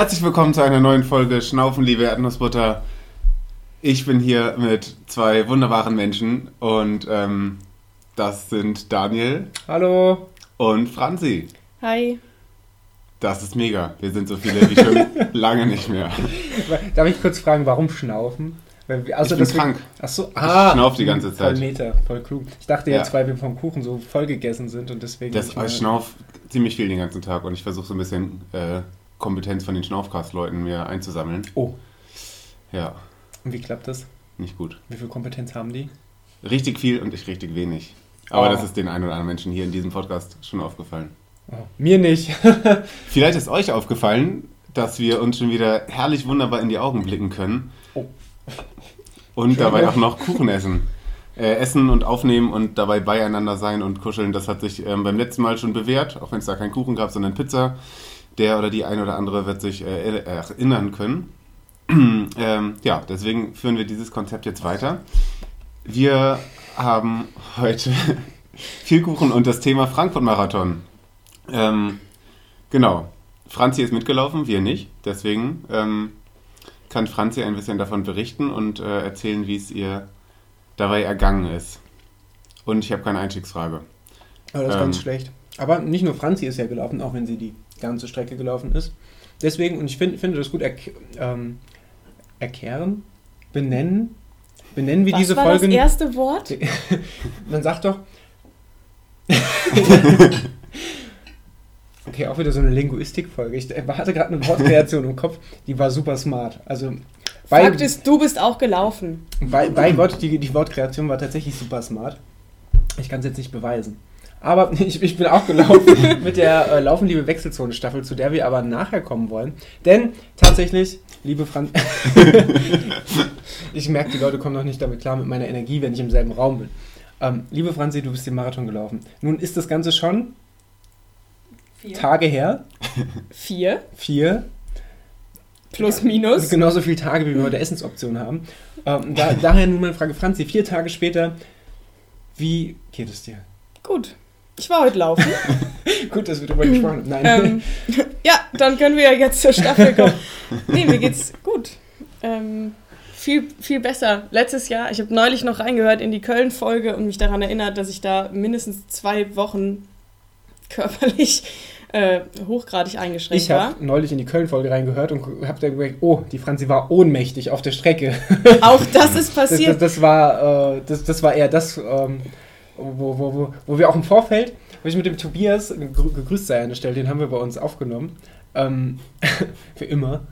Herzlich willkommen zu einer neuen Folge Schnaufen, liebe Erdnussbutter. Ich bin hier mit zwei wunderbaren Menschen und ähm, das sind Daniel. Hallo. Und Franzi. Hi. Das ist mega. Wir sind so viele wie schon lange nicht mehr. Darf ich kurz fragen, warum schnaufen? Also ich bin krank. Achso, ah, ich schnauf die ganze Zeit. Voll Meter, voll klug. Ich dachte jetzt, ja. weil wir vom Kuchen so voll gegessen sind und deswegen. Das, ich schnauf ziemlich viel den ganzen Tag und ich versuche so ein bisschen äh, Kompetenz von den Schnaufcast-Leuten mir einzusammeln. Oh. Ja. Und wie klappt das? Nicht gut. Wie viel Kompetenz haben die? Richtig viel und ich richtig wenig. Aber oh. das ist den ein oder anderen Menschen hier in diesem Podcast schon aufgefallen. Oh. Mir nicht. Vielleicht ist euch aufgefallen, dass wir uns schon wieder herrlich wunderbar in die Augen blicken können. Oh. Und Schön dabei auch noch Kuchen essen. Äh, essen und aufnehmen und dabei beieinander sein und kuscheln, das hat sich ähm, beim letzten Mal schon bewährt, auch wenn es da keinen Kuchen gab, sondern Pizza. Der oder die ein oder andere wird sich äh, erinnern können. ähm, ja, deswegen führen wir dieses Konzept jetzt weiter. Wir haben heute viel Kuchen und das Thema Frankfurt-Marathon. Ähm, genau. Franzi ist mitgelaufen, wir nicht. Deswegen ähm, kann Franzi ein bisschen davon berichten und äh, erzählen, wie es ihr dabei ergangen ist. Und ich habe keine Einstiegsfrage. Aber das ist ähm, ganz schlecht. Aber nicht nur Franzi ist ja gelaufen, auch wenn sie die ganze Strecke gelaufen ist. Deswegen, und ich find, finde das gut, er, ähm, erkehren, benennen. Benennen wir Was diese war Folge. Das erste Wort? Man sagt doch. Okay, auch wieder so eine Linguistikfolge. Ich hatte gerade eine Wortkreation im Kopf, die war super smart. Also bei, Fakt ist, du bist auch gelaufen. Bei, bei Gott, die, die Wortkreation war tatsächlich super smart. Ich kann es jetzt nicht beweisen. Aber ich, ich bin auch gelaufen mit der äh, Laufen, liebe Wechselzone-Staffel, zu der wir aber nachher kommen wollen. Denn tatsächlich, liebe Franz, ich merke, die Leute kommen noch nicht damit klar mit meiner Energie, wenn ich im selben Raum bin. Ähm, liebe Franzi, du bist den Marathon gelaufen. Nun ist das Ganze schon Vier. Tage her. Vier. Vier. Plus, minus. Genauso viele Tage, wie wir heute Essensoptionen haben. Ähm, da, daher nun meine Frage, Franzi, vier Tage später, wie geht es dir? Gut. Ich war heute laufen. Gut, dass wir darüber gesprochen haben. Nein. Ähm, ja, dann können wir ja jetzt zur Staffel kommen. Nee, mir geht's gut. Ähm, viel, viel besser. Letztes Jahr, ich habe neulich noch reingehört in die Köln-Folge und mich daran erinnert, dass ich da mindestens zwei Wochen körperlich äh, hochgradig eingeschränkt ich war. Ich habe neulich in die Köln-Folge reingehört und habe dann gemerkt, oh, die Franzi war ohnmächtig auf der Strecke. Auch das ist passiert. Das, das, das war, äh, das, das war eher das, ähm, wo, wo, wo, wo wir auch im Vorfeld, wo ich mit dem Tobias gegrüßt sei an der Stelle, den haben wir bei uns aufgenommen. Ähm, für immer,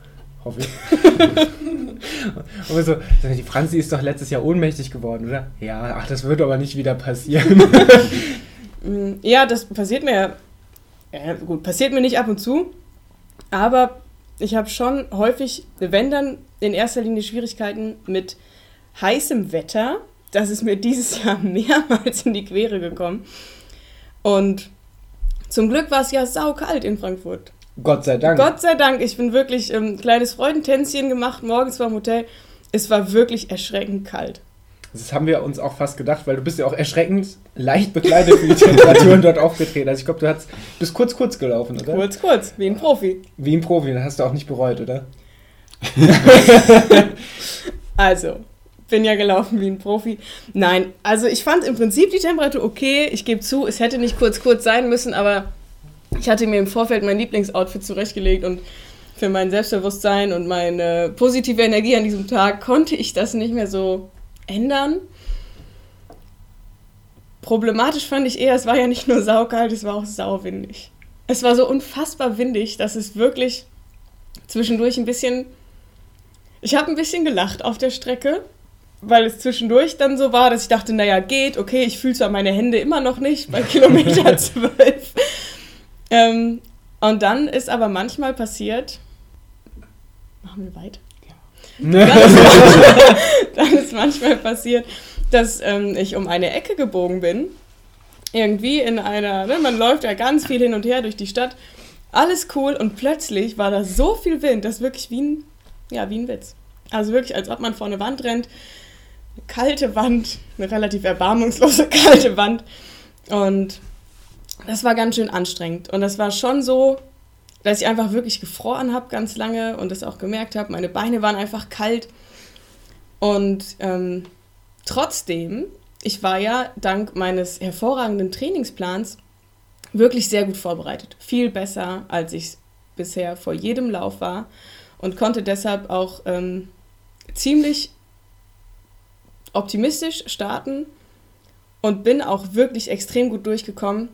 hoffe ich. und so, die Franzi ist doch letztes Jahr ohnmächtig geworden, oder? Ja, ach, das wird aber nicht wieder passieren. Mm, ja, das passiert mir, äh, gut, passiert mir nicht ab und zu, aber ich habe schon häufig, wenn dann in erster Linie Schwierigkeiten mit heißem Wetter. Das ist mir dieses Jahr mehrmals in die Quere gekommen. Und zum Glück war es ja saukalt in Frankfurt. Gott sei Dank. Gott sei Dank. Ich bin wirklich ein ähm, kleines Freudentänzchen gemacht, morgens beim Hotel. Es war wirklich erschreckend kalt. Das haben wir uns auch fast gedacht, weil du bist ja auch erschreckend leicht bekleidet für die Temperaturen dort aufgetreten. Also ich glaube, du hast, bist kurz, kurz gelaufen, oder? Kurz, kurz, wie ein Profi. Wie ein Profi, das hast du auch nicht bereut, oder? also, bin ja gelaufen wie ein Profi. Nein, also ich fand im Prinzip die Temperatur okay. Ich gebe zu, es hätte nicht kurz, kurz sein müssen, aber ich hatte mir im Vorfeld mein Lieblingsoutfit zurechtgelegt und für mein Selbstbewusstsein und meine positive Energie an diesem Tag konnte ich das nicht mehr so ändern. Problematisch fand ich eher, es war ja nicht nur saukalt, es war auch sauwindig. Es war so unfassbar windig, dass es wirklich zwischendurch ein bisschen. Ich habe ein bisschen gelacht auf der Strecke, weil es zwischendurch dann so war, dass ich dachte, naja, geht, okay, ich fühle zwar meine Hände immer noch nicht bei Kilometer 12. ähm, und dann ist aber manchmal passiert. Machen wir weiter? dann, ist manchmal, dann ist manchmal passiert, dass ähm, ich um eine Ecke gebogen bin. Irgendwie in einer, ne, man läuft ja ganz viel hin und her durch die Stadt. Alles cool und plötzlich war da so viel Wind, das wirklich wie ein, ja, wie ein Witz. Also wirklich, als ob man vor eine Wand rennt. Kalte Wand, eine relativ erbarmungslose kalte Wand. Und das war ganz schön anstrengend. Und das war schon so, dass ich einfach wirklich gefroren habe ganz lange und das auch gemerkt habe. Meine Beine waren einfach kalt. Und ähm, trotzdem, ich war ja dank meines hervorragenden Trainingsplans wirklich sehr gut vorbereitet. Viel besser, als ich bisher vor jedem Lauf war. Und konnte deshalb auch ähm, ziemlich optimistisch starten und bin auch wirklich extrem gut durchgekommen.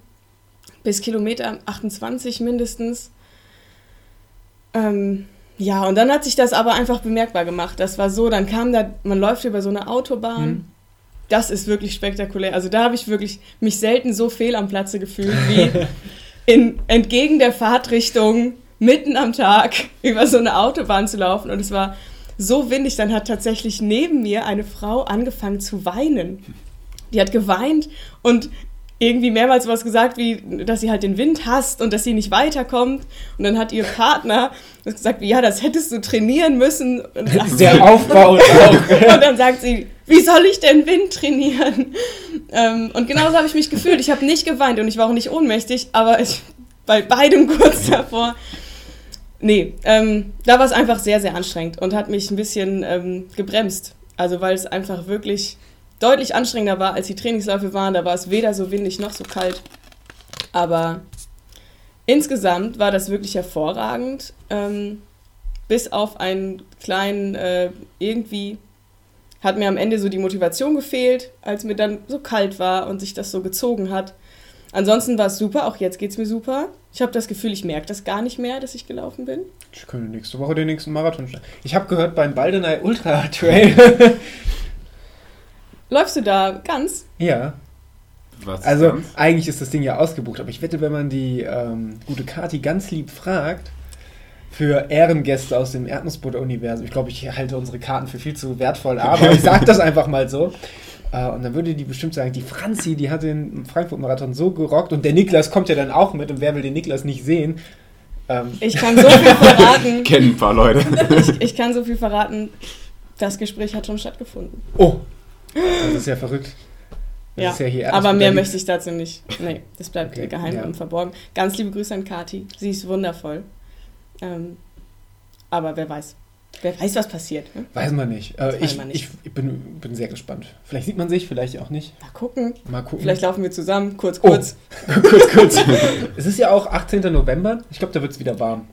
Bis Kilometer 28 mindestens. Ähm, ja, und dann hat sich das aber einfach bemerkbar gemacht. Das war so, dann kam da, man läuft über so eine Autobahn. Mhm. Das ist wirklich spektakulär. Also da habe ich wirklich mich selten so fehl am Platze gefühlt wie in, entgegen der Fahrtrichtung mitten am Tag über so eine Autobahn zu laufen. Und es war so windig, dann hat tatsächlich neben mir eine Frau angefangen zu weinen. Die hat geweint und irgendwie mehrmals was gesagt, wie, dass sie halt den Wind hasst und dass sie nicht weiterkommt. Und dann hat ihr Partner gesagt, wie, ja, das hättest du trainieren müssen. Und Der Aufbau. und dann sagt sie, wie soll ich denn Wind trainieren? Ähm, und genauso habe ich mich gefühlt. Ich habe nicht geweint und ich war auch nicht ohnmächtig, aber ich bei beidem kurz davor. Nee, ähm, da war es einfach sehr, sehr anstrengend und hat mich ein bisschen ähm, gebremst. Also weil es einfach wirklich deutlich anstrengender war, als die Trainingsläufe waren. Da war es weder so windig noch so kalt. Aber insgesamt war das wirklich hervorragend. Ähm, bis auf einen kleinen, äh, irgendwie hat mir am Ende so die Motivation gefehlt, als mir dann so kalt war und sich das so gezogen hat. Ansonsten war es super, auch jetzt geht es mir super. Ich habe das Gefühl, ich merke das gar nicht mehr, dass ich gelaufen bin. Ich könnte nächste Woche den nächsten Marathon starten. Ich habe gehört, beim Baldenei Ultra Trail Läufst du da ganz? Ja. Was also ganz? eigentlich ist das Ding ja ausgebucht, aber ich wette, wenn man die ähm, gute Kati ganz lieb fragt, für Ehrengäste aus dem Erdnussbutter-Universum, ich glaube, ich halte unsere Karten für viel zu wertvoll, aber ich sage das einfach mal so. Äh, und dann würde die bestimmt sagen, die Franzi, die hat den Frankfurt-Marathon so gerockt und der Niklas kommt ja dann auch mit und wer will den Niklas nicht sehen? Ähm. Ich kann so viel verraten. Kennen ein paar Leute. ich, ich kann so viel verraten. Das Gespräch hat schon stattgefunden. Oh, das ist ja verrückt. Das ja, ja aber mehr möchte ich dazu nicht. Nee, das bleibt okay, geheim ja. und verborgen. Ganz liebe Grüße an Kati. Sie ist wundervoll. Ähm, aber wer weiß. Wer weiß, was passiert. Ne? Weiß man nicht. Äh, ich, man nicht. ich bin, bin sehr gespannt. Vielleicht sieht man sich, vielleicht auch nicht. Mal gucken. Mal gucken. Vielleicht laufen wir zusammen, kurz, kurz. Oh. kurz, kurz. es ist ja auch 18. November. Ich glaube, da wird es wieder warm.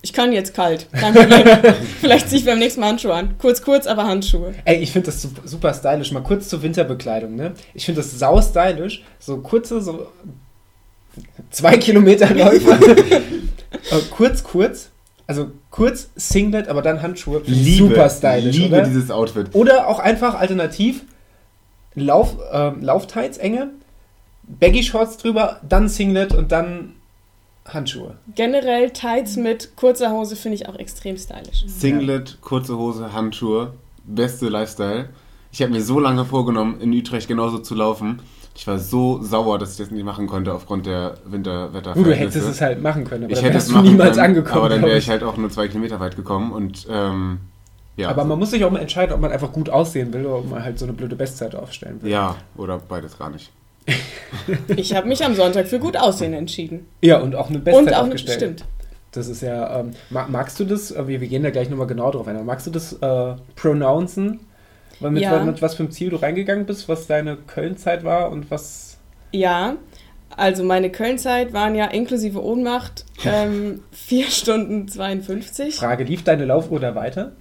Ich kann jetzt kalt. Kein Problem. Vielleicht ziehe ich beim nächsten Mal Handschuhe an. Kurz, kurz, aber Handschuhe. Ey, ich finde das super stylisch. Mal kurz zur Winterbekleidung, ne? Ich finde das sau stylisch. So kurze, so zwei Kilometer Läufe. Äh, kurz, kurz. Also kurz Singlet, aber dann Handschuhe. Liebe, super stylisch. Liebe oder? dieses Outfit. Oder auch einfach alternativ Lauf, äh, Lauftights, enge, Baggy Shorts drüber, dann Singlet und dann Handschuhe. Generell Tights mit kurzer Hose finde ich auch extrem stylisch. Singlet, kurze Hose, Handschuhe, beste Lifestyle. Ich habe mir so lange vorgenommen, in Utrecht genauso zu laufen. Ich war so sauer, dass ich das nicht machen konnte aufgrund der Winterwetterverhältnisse. Du hättest es halt machen können, aber ich dann hätte es niemals können, angekommen. Aber dann wäre ich halt auch nur zwei Kilometer weit gekommen und ähm, ja. Aber man muss sich auch mal entscheiden, ob man einfach gut aussehen will oder ob man halt so eine blöde Bestzeit aufstellen will. Ja, oder beides gar nicht. ich habe mich am Sonntag für gut aussehen entschieden. Ja, und auch eine Bestzeit und auch aufgestellt. Eine, stimmt. Das ist ja, ähm, magst du das, äh, wir, wir gehen da gleich nochmal genau drauf ein, aber magst du das äh, pronouncen? Mit, ja. mit was für ein Ziel du reingegangen bist, was deine Köln-Zeit war und was... Ja, also meine Köln-Zeit waren ja inklusive Ohnmacht ähm, 4 Stunden 52. Frage, lief deine Laufuhr da weiter?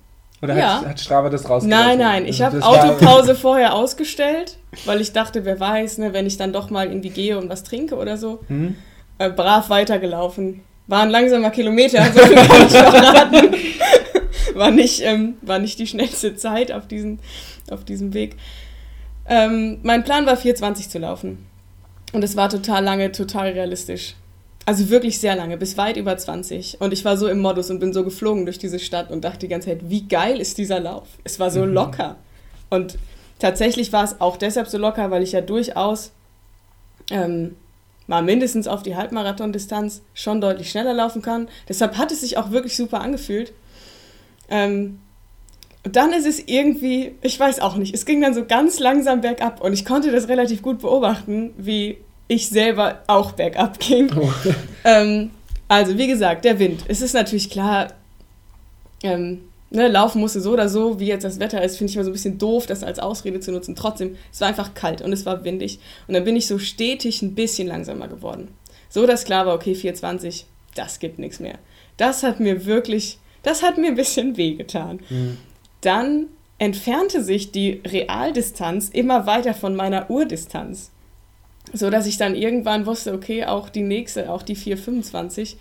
Oder ja. hat, hat Strava das rausgelassen? Nein, nein, ich also habe Autopause vorher ausgestellt, weil ich dachte, wer weiß, ne, wenn ich dann doch mal irgendwie gehe und was trinke oder so. Hm? Äh, brav weitergelaufen. War ein langsamer Kilometer, so viel kann ich verraten. War, nicht, ähm, war nicht die schnellste Zeit auf, diesen, auf diesem Weg. Ähm, mein Plan war 4,20 zu laufen. Und es war total lange, total realistisch. Also wirklich sehr lange, bis weit über 20. Und ich war so im Modus und bin so geflogen durch diese Stadt und dachte die ganze Zeit, wie geil ist dieser Lauf? Es war so mhm. locker. Und tatsächlich war es auch deshalb so locker, weil ich ja durchaus ähm, mal mindestens auf die Halbmarathon-Distanz schon deutlich schneller laufen kann. Deshalb hat es sich auch wirklich super angefühlt. Ähm, und dann ist es irgendwie, ich weiß auch nicht, es ging dann so ganz langsam bergab und ich konnte das relativ gut beobachten, wie ich selber auch bergab ging. Oh. Ähm, Also, wie gesagt, der Wind. Es ist natürlich klar, ähm, ne, laufen musste so oder so, wie jetzt das Wetter ist, finde ich immer so ein bisschen doof, das als Ausrede zu nutzen. Trotzdem, es war einfach kalt und es war windig. Und dann bin ich so stetig ein bisschen langsamer geworden. So, dass klar war, okay, 420, das gibt nichts mehr. Das hat mir wirklich, das hat mir ein bisschen wehgetan. Mhm. Dann entfernte sich die Realdistanz immer weiter von meiner Urdistanz. So dass ich dann irgendwann wusste, okay, auch die nächste, auch die 425,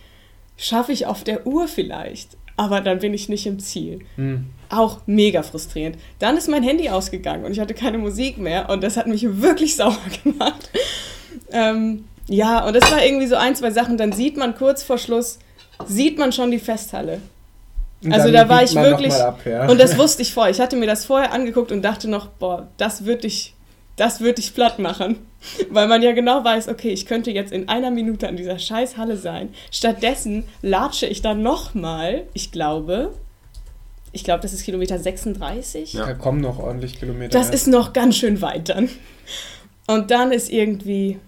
schaffe ich auf der Uhr vielleicht. Aber dann bin ich nicht im Ziel. Mhm. Auch mega frustrierend. Dann ist mein Handy ausgegangen und ich hatte keine Musik mehr und das hat mich wirklich sauer gemacht. ähm, ja, und das war irgendwie so ein, zwei Sachen. Dann sieht man kurz vor Schluss, sieht man schon die Festhalle. Und also da war ich wirklich. Ab, ja. Und das wusste ich vorher. Ich hatte mir das vorher angeguckt und dachte noch, boah, das würde dich, das würde dich platt machen. Weil man ja genau weiß, okay, ich könnte jetzt in einer Minute an dieser Scheißhalle sein. Stattdessen latsche ich dann nochmal, ich glaube, ich glaube, das ist Kilometer 36. Ja. Da kommen noch ordentlich Kilometer. Das ja. ist noch ganz schön weit dann. Und dann ist irgendwie,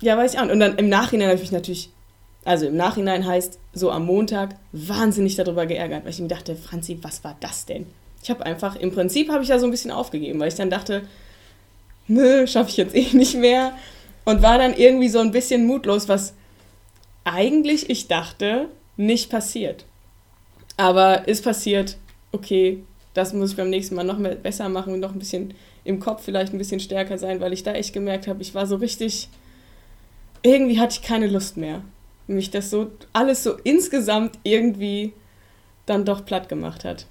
ja, weiß ich auch. Und dann im Nachhinein habe ich mich natürlich also im Nachhinein heißt, so am Montag wahnsinnig darüber geärgert, weil ich mir dachte, Franzi, was war das denn? Ich habe einfach, im Prinzip habe ich ja so ein bisschen aufgegeben, weil ich dann dachte, nö, schaffe ich jetzt eh nicht mehr. Und war dann irgendwie so ein bisschen mutlos, was eigentlich ich dachte, nicht passiert. Aber ist passiert, okay, das muss ich beim nächsten Mal noch mehr besser machen und noch ein bisschen im Kopf vielleicht ein bisschen stärker sein, weil ich da echt gemerkt habe, ich war so richtig, irgendwie hatte ich keine Lust mehr mich das so alles so insgesamt irgendwie dann doch platt gemacht hat.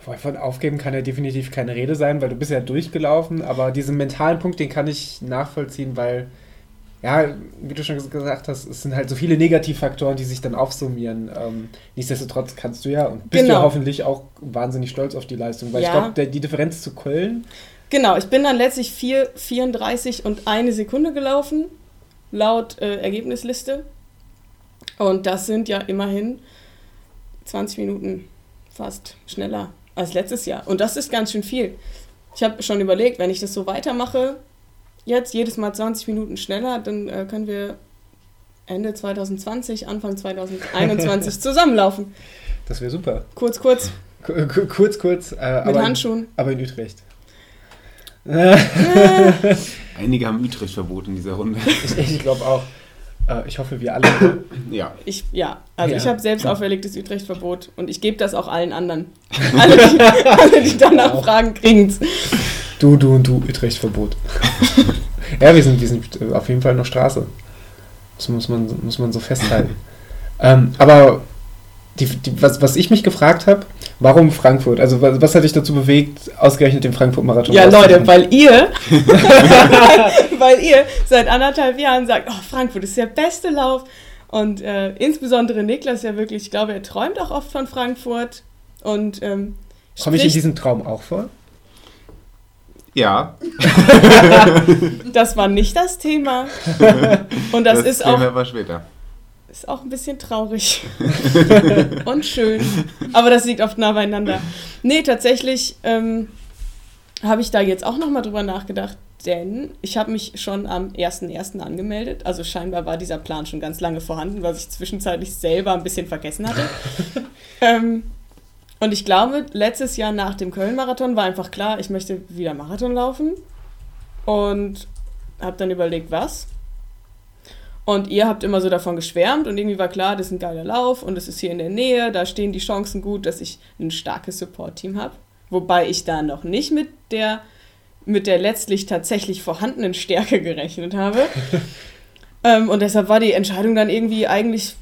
Von aufgeben kann ja definitiv keine Rede sein, weil du bist ja durchgelaufen, aber diesen mentalen Punkt, den kann ich nachvollziehen, weil, ja, wie du schon gesagt hast, es sind halt so viele Negativfaktoren, die sich dann aufsummieren. Ähm, nichtsdestotrotz kannst du ja und bist genau. du hoffentlich auch wahnsinnig stolz auf die Leistung, weil ja. ich glaube, die Differenz zu Köln. Genau, ich bin dann letztlich 4,34 und eine Sekunde gelaufen, laut äh, Ergebnisliste. Und das sind ja immerhin 20 Minuten fast schneller als letztes Jahr. Und das ist ganz schön viel. Ich habe schon überlegt, wenn ich das so weitermache, jetzt jedes Mal 20 Minuten schneller, dann äh, können wir Ende 2020, Anfang 2021 zusammenlaufen. Das wäre super. Kurz, kurz. K kurz, kurz. Äh, Mit Handschuhen. aber in Utrecht. Einige haben Utrecht-Verbot in dieser Runde. ich, ich glaube auch. Äh, ich hoffe, wir alle. ja. Ich, ja, also ja. ich habe selbst auferlegtes Utrecht-Verbot und ich gebe das auch allen anderen. alle, die, alle, die danach auch. fragen, kriegen's. Du, du und du, Utrecht-Verbot. ja, wir sind, wir sind auf jeden Fall noch Straße. Das muss man, muss man so festhalten. ähm, aber die, die, was, was ich mich gefragt habe, warum Frankfurt? Also was, was, hat dich dazu bewegt, ausgerechnet den Frankfurt-Marathon Ja, Leute, weil ihr, weil ihr seit anderthalb Jahren sagt, oh, Frankfurt ist der beste Lauf. Und äh, insbesondere Niklas ja wirklich, ich glaube, er träumt auch oft von Frankfurt. Und ähm, komme ich in diesem Traum auch vor? Ja. das war nicht das Thema. Und das, das ist Thema auch. Thema war später. Ist auch ein bisschen traurig und schön. Aber das liegt oft nah beieinander. Nee, tatsächlich ähm, habe ich da jetzt auch nochmal drüber nachgedacht, denn ich habe mich schon am 1.1. angemeldet. Also scheinbar war dieser Plan schon ganz lange vorhanden, was ich zwischenzeitlich selber ein bisschen vergessen hatte. ähm, und ich glaube, letztes Jahr nach dem Köln-Marathon war einfach klar, ich möchte wieder Marathon laufen. Und habe dann überlegt, was. Und ihr habt immer so davon geschwärmt und irgendwie war klar, das ist ein geiler Lauf und es ist hier in der Nähe, da stehen die Chancen gut, dass ich ein starkes Support-Team habe. Wobei ich da noch nicht mit der, mit der letztlich tatsächlich vorhandenen Stärke gerechnet habe. ähm, und deshalb war die Entscheidung dann irgendwie eigentlich,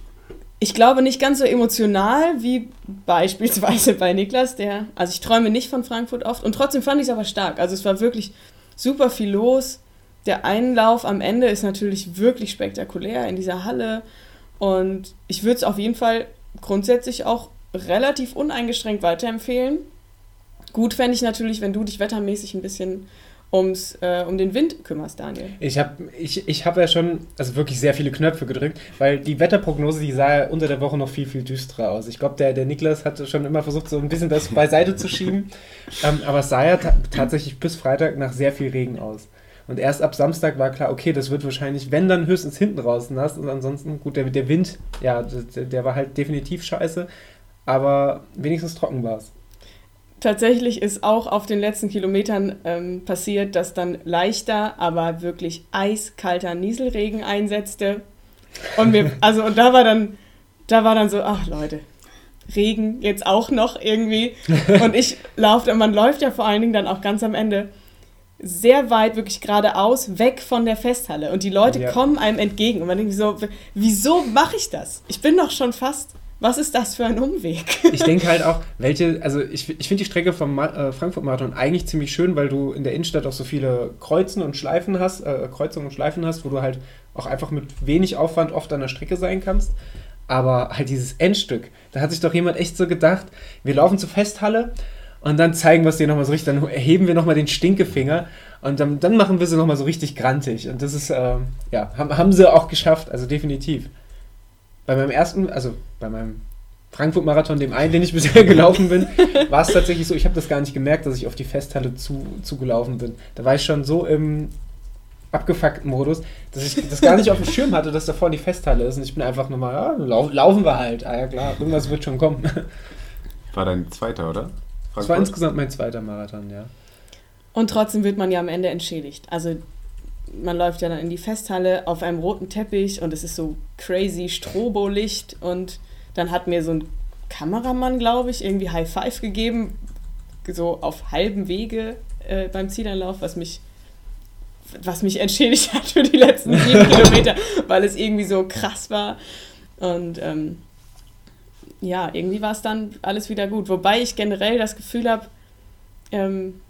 ich glaube, nicht ganz so emotional wie beispielsweise bei Niklas, der, also ich träume nicht von Frankfurt oft und trotzdem fand ich es aber stark. Also es war wirklich super viel los der Einlauf am Ende ist natürlich wirklich spektakulär in dieser Halle. Und ich würde es auf jeden Fall grundsätzlich auch relativ uneingeschränkt weiterempfehlen. Gut fände ich natürlich, wenn du dich wettermäßig ein bisschen ums, äh, um den Wind kümmerst, Daniel. Ich habe ich, ich hab ja schon also wirklich sehr viele Knöpfe gedrückt, weil die Wetterprognose, die sah ja unter der Woche noch viel, viel düsterer aus. Ich glaube, der, der Niklas hatte schon immer versucht, so ein bisschen das beiseite zu schieben. Ähm, aber es sah ja tatsächlich bis Freitag nach sehr viel Regen aus. Und erst ab Samstag war klar, okay, das wird wahrscheinlich, wenn dann höchstens hinten raus nass. Und ansonsten, gut, der, der Wind, ja, der, der war halt definitiv scheiße. Aber wenigstens trocken war es. Tatsächlich ist auch auf den letzten Kilometern ähm, passiert, dass dann leichter, aber wirklich eiskalter Nieselregen einsetzte. Und mir, also, und da war dann, da war dann so, ach Leute, Regen jetzt auch noch irgendwie. Und ich laufe, man läuft ja vor allen Dingen dann auch ganz am Ende sehr weit, wirklich geradeaus, weg von der Festhalle. Und die Leute ja. kommen einem entgegen. Und man denkt so, wieso mache ich das? Ich bin doch schon fast. Was ist das für ein Umweg? ich denke halt auch, welche, also ich, ich finde die Strecke vom äh, Frankfurt-Marathon eigentlich ziemlich schön, weil du in der Innenstadt auch so viele Kreuzen und Schleifen hast, äh, Kreuzungen und Schleifen hast, wo du halt auch einfach mit wenig Aufwand oft an der Strecke sein kannst. Aber halt dieses Endstück, da hat sich doch jemand echt so gedacht, wir laufen zur Festhalle und dann zeigen wir es dir nochmal so richtig, dann erheben wir nochmal den Stinkefinger und dann, dann machen wir sie nochmal so richtig grantig. Und das ist, äh, ja, haben, haben sie auch geschafft, also definitiv. Bei meinem ersten, also bei meinem Frankfurt-Marathon, dem einen, den ich bisher gelaufen bin, war es tatsächlich so, ich habe das gar nicht gemerkt, dass ich auf die Festhalle zu, zugelaufen bin. Da war ich schon so im abgefuckten Modus, dass ich das gar nicht auf dem Schirm hatte, dass da vorne die Festhalle ist. Und ich bin einfach nur mal, ja, lau laufen wir halt. Ah ja klar, irgendwas wird schon kommen. War dein zweiter, oder? Frankfurt? Das war insgesamt mein zweiter Marathon, ja. Und trotzdem wird man ja am Ende entschädigt. Also man läuft ja dann in die Festhalle auf einem roten Teppich und es ist so crazy Strobolicht und dann hat mir so ein Kameramann, glaube ich, irgendwie High Five gegeben, so auf halbem Wege äh, beim Zielanlauf, was mich was mich entschädigt hat für die letzten sieben Kilometer, weil es irgendwie so krass war. Und ähm, ja, irgendwie war es dann alles wieder gut. Wobei ich generell das Gefühl habe, ähm,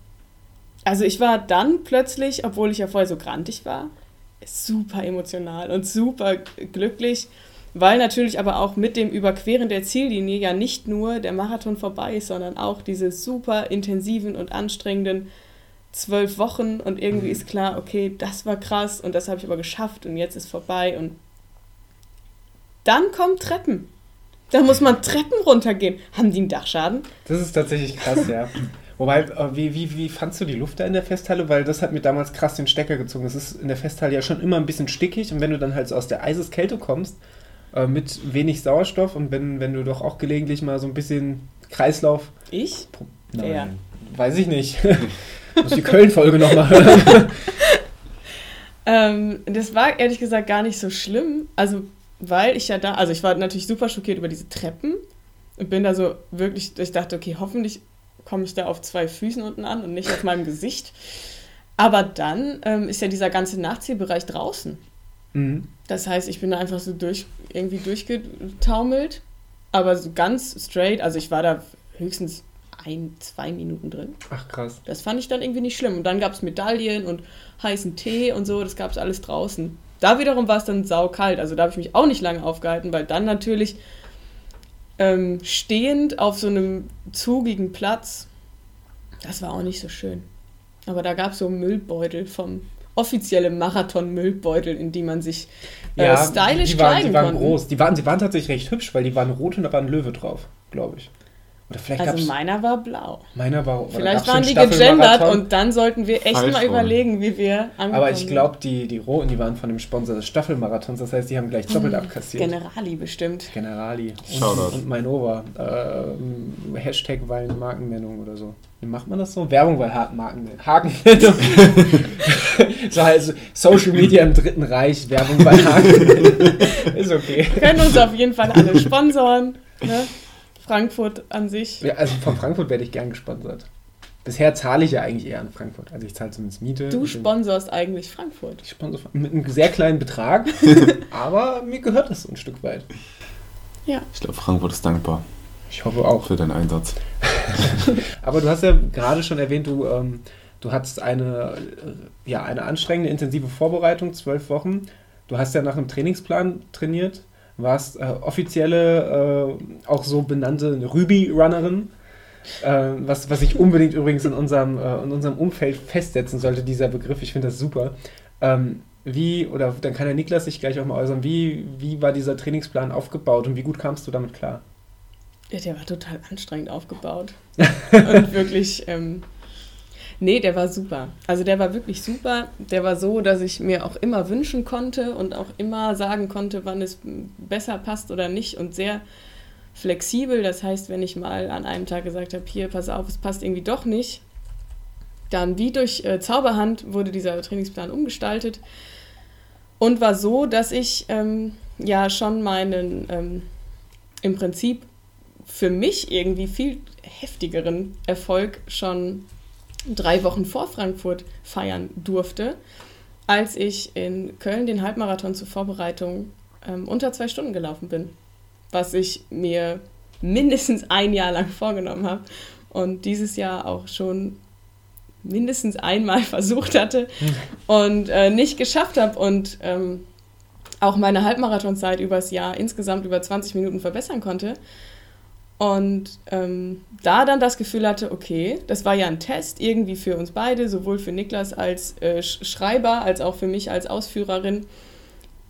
also ich war dann plötzlich, obwohl ich ja vorher so grantig war, super emotional und super glücklich, weil natürlich aber auch mit dem Überqueren der Ziellinie ja nicht nur der Marathon vorbei ist, sondern auch diese super intensiven und anstrengenden zwölf Wochen und irgendwie mhm. ist klar, okay, das war krass und das habe ich aber geschafft und jetzt ist vorbei und dann kommen Treppen. Da muss man Treppen runtergehen. Haben die einen Dachschaden? Das ist tatsächlich krass, ja. Wobei, äh, wie, wie, wie fandst du die Luft da in der Festhalle? Weil das hat mir damals krass den Stecker gezogen. Es ist in der Festhalle ja schon immer ein bisschen stickig und wenn du dann halt so aus der Eiseskälte kommst, äh, mit wenig Sauerstoff und wenn, wenn du doch auch gelegentlich mal so ein bisschen Kreislauf. Ich? Nein, ja. weiß ich nicht. Muss die Köln-Folge nochmal hören. ähm, das war ehrlich gesagt gar nicht so schlimm. Also, weil ich ja da, also ich war natürlich super schockiert über diese Treppen und bin da so wirklich, ich dachte, okay, hoffentlich komme ich da auf zwei Füßen unten an und nicht auf meinem Gesicht. Aber dann ähm, ist ja dieser ganze Nachziehbereich draußen. Mhm. Das heißt, ich bin da einfach so durch, irgendwie durchgetaumelt, aber so ganz straight. Also ich war da höchstens ein, zwei Minuten drin. Ach krass. Das fand ich dann irgendwie nicht schlimm. Und dann gab es Medaillen und heißen Tee und so, das gab es alles draußen. Da wiederum war es dann saukalt, also da habe ich mich auch nicht lange aufgehalten, weil dann natürlich ähm, stehend auf so einem zugigen Platz, das war auch nicht so schön. Aber da gab es so Müllbeutel vom offizielle Marathon-Müllbeutel, in die man sich äh, ja, stylisch die waren, die waren konnten. groß. Die waren, die waren tatsächlich recht hübsch, weil die waren rot und da war ein Löwe drauf, glaube ich. Oder vielleicht also meiner war blau. Meiner war Vielleicht waren die gegendert und dann sollten wir echt Falsch mal überlegen, wie wir angekommen Aber ich glaube, die, die Roten, die waren von dem Sponsor des Staffelmarathons. Das heißt, die haben gleich doppelt mhm. abkassiert. Generali bestimmt. Generali. Und, und Mainova. Äh, Hashtag weil Markennennung oder so. Wie macht man das so? Werbung bei Marken. Hakennennung. so also Social Media im Dritten Reich. Werbung bei Hakennennung. Ist okay. Wir können uns auf jeden Fall alle sponsoren. Ne? Frankfurt an sich. Ja, also von Frankfurt werde ich gern gesponsert. Bisher zahle ich ja eigentlich eher an Frankfurt. Also ich zahle zumindest Miete. Du sponsorst eigentlich Frankfurt. Ich sponsor mit einem sehr kleinen Betrag, aber mir gehört das so ein Stück weit. Ja. Ich glaube, Frankfurt ist dankbar. Ich hoffe auch. Für deinen Einsatz. aber du hast ja gerade schon erwähnt, du, ähm, du hattest eine, äh, ja, eine anstrengende, intensive Vorbereitung, zwölf Wochen. Du hast ja nach einem Trainingsplan trainiert warst äh, offizielle, äh, auch so benannte Ruby-Runnerin. Äh, was, was ich unbedingt übrigens in unserem, äh, in unserem Umfeld festsetzen sollte, dieser Begriff. Ich finde das super. Ähm, wie, oder dann kann der Niklas sich gleich auch mal äußern, wie, wie war dieser Trainingsplan aufgebaut und wie gut kamst du damit klar? Ja, der war total anstrengend aufgebaut. und wirklich, ähm, Nee, der war super. Also der war wirklich super. Der war so, dass ich mir auch immer wünschen konnte und auch immer sagen konnte, wann es besser passt oder nicht und sehr flexibel. Das heißt, wenn ich mal an einem Tag gesagt habe, hier, pass auf, es passt irgendwie doch nicht, dann wie durch äh, Zauberhand wurde dieser Trainingsplan umgestaltet und war so, dass ich ähm, ja schon meinen ähm, im Prinzip für mich irgendwie viel heftigeren Erfolg schon drei Wochen vor Frankfurt feiern durfte, als ich in Köln den Halbmarathon zur Vorbereitung ähm, unter zwei Stunden gelaufen bin. Was ich mir mindestens ein Jahr lang vorgenommen habe und dieses Jahr auch schon mindestens einmal versucht hatte und äh, nicht geschafft habe und ähm, auch meine Halbmarathonzeit übers Jahr insgesamt über 20 Minuten verbessern konnte. Und ähm, da dann das Gefühl hatte, okay, das war ja ein Test irgendwie für uns beide, sowohl für Niklas als äh, Schreiber als auch für mich als Ausführerin,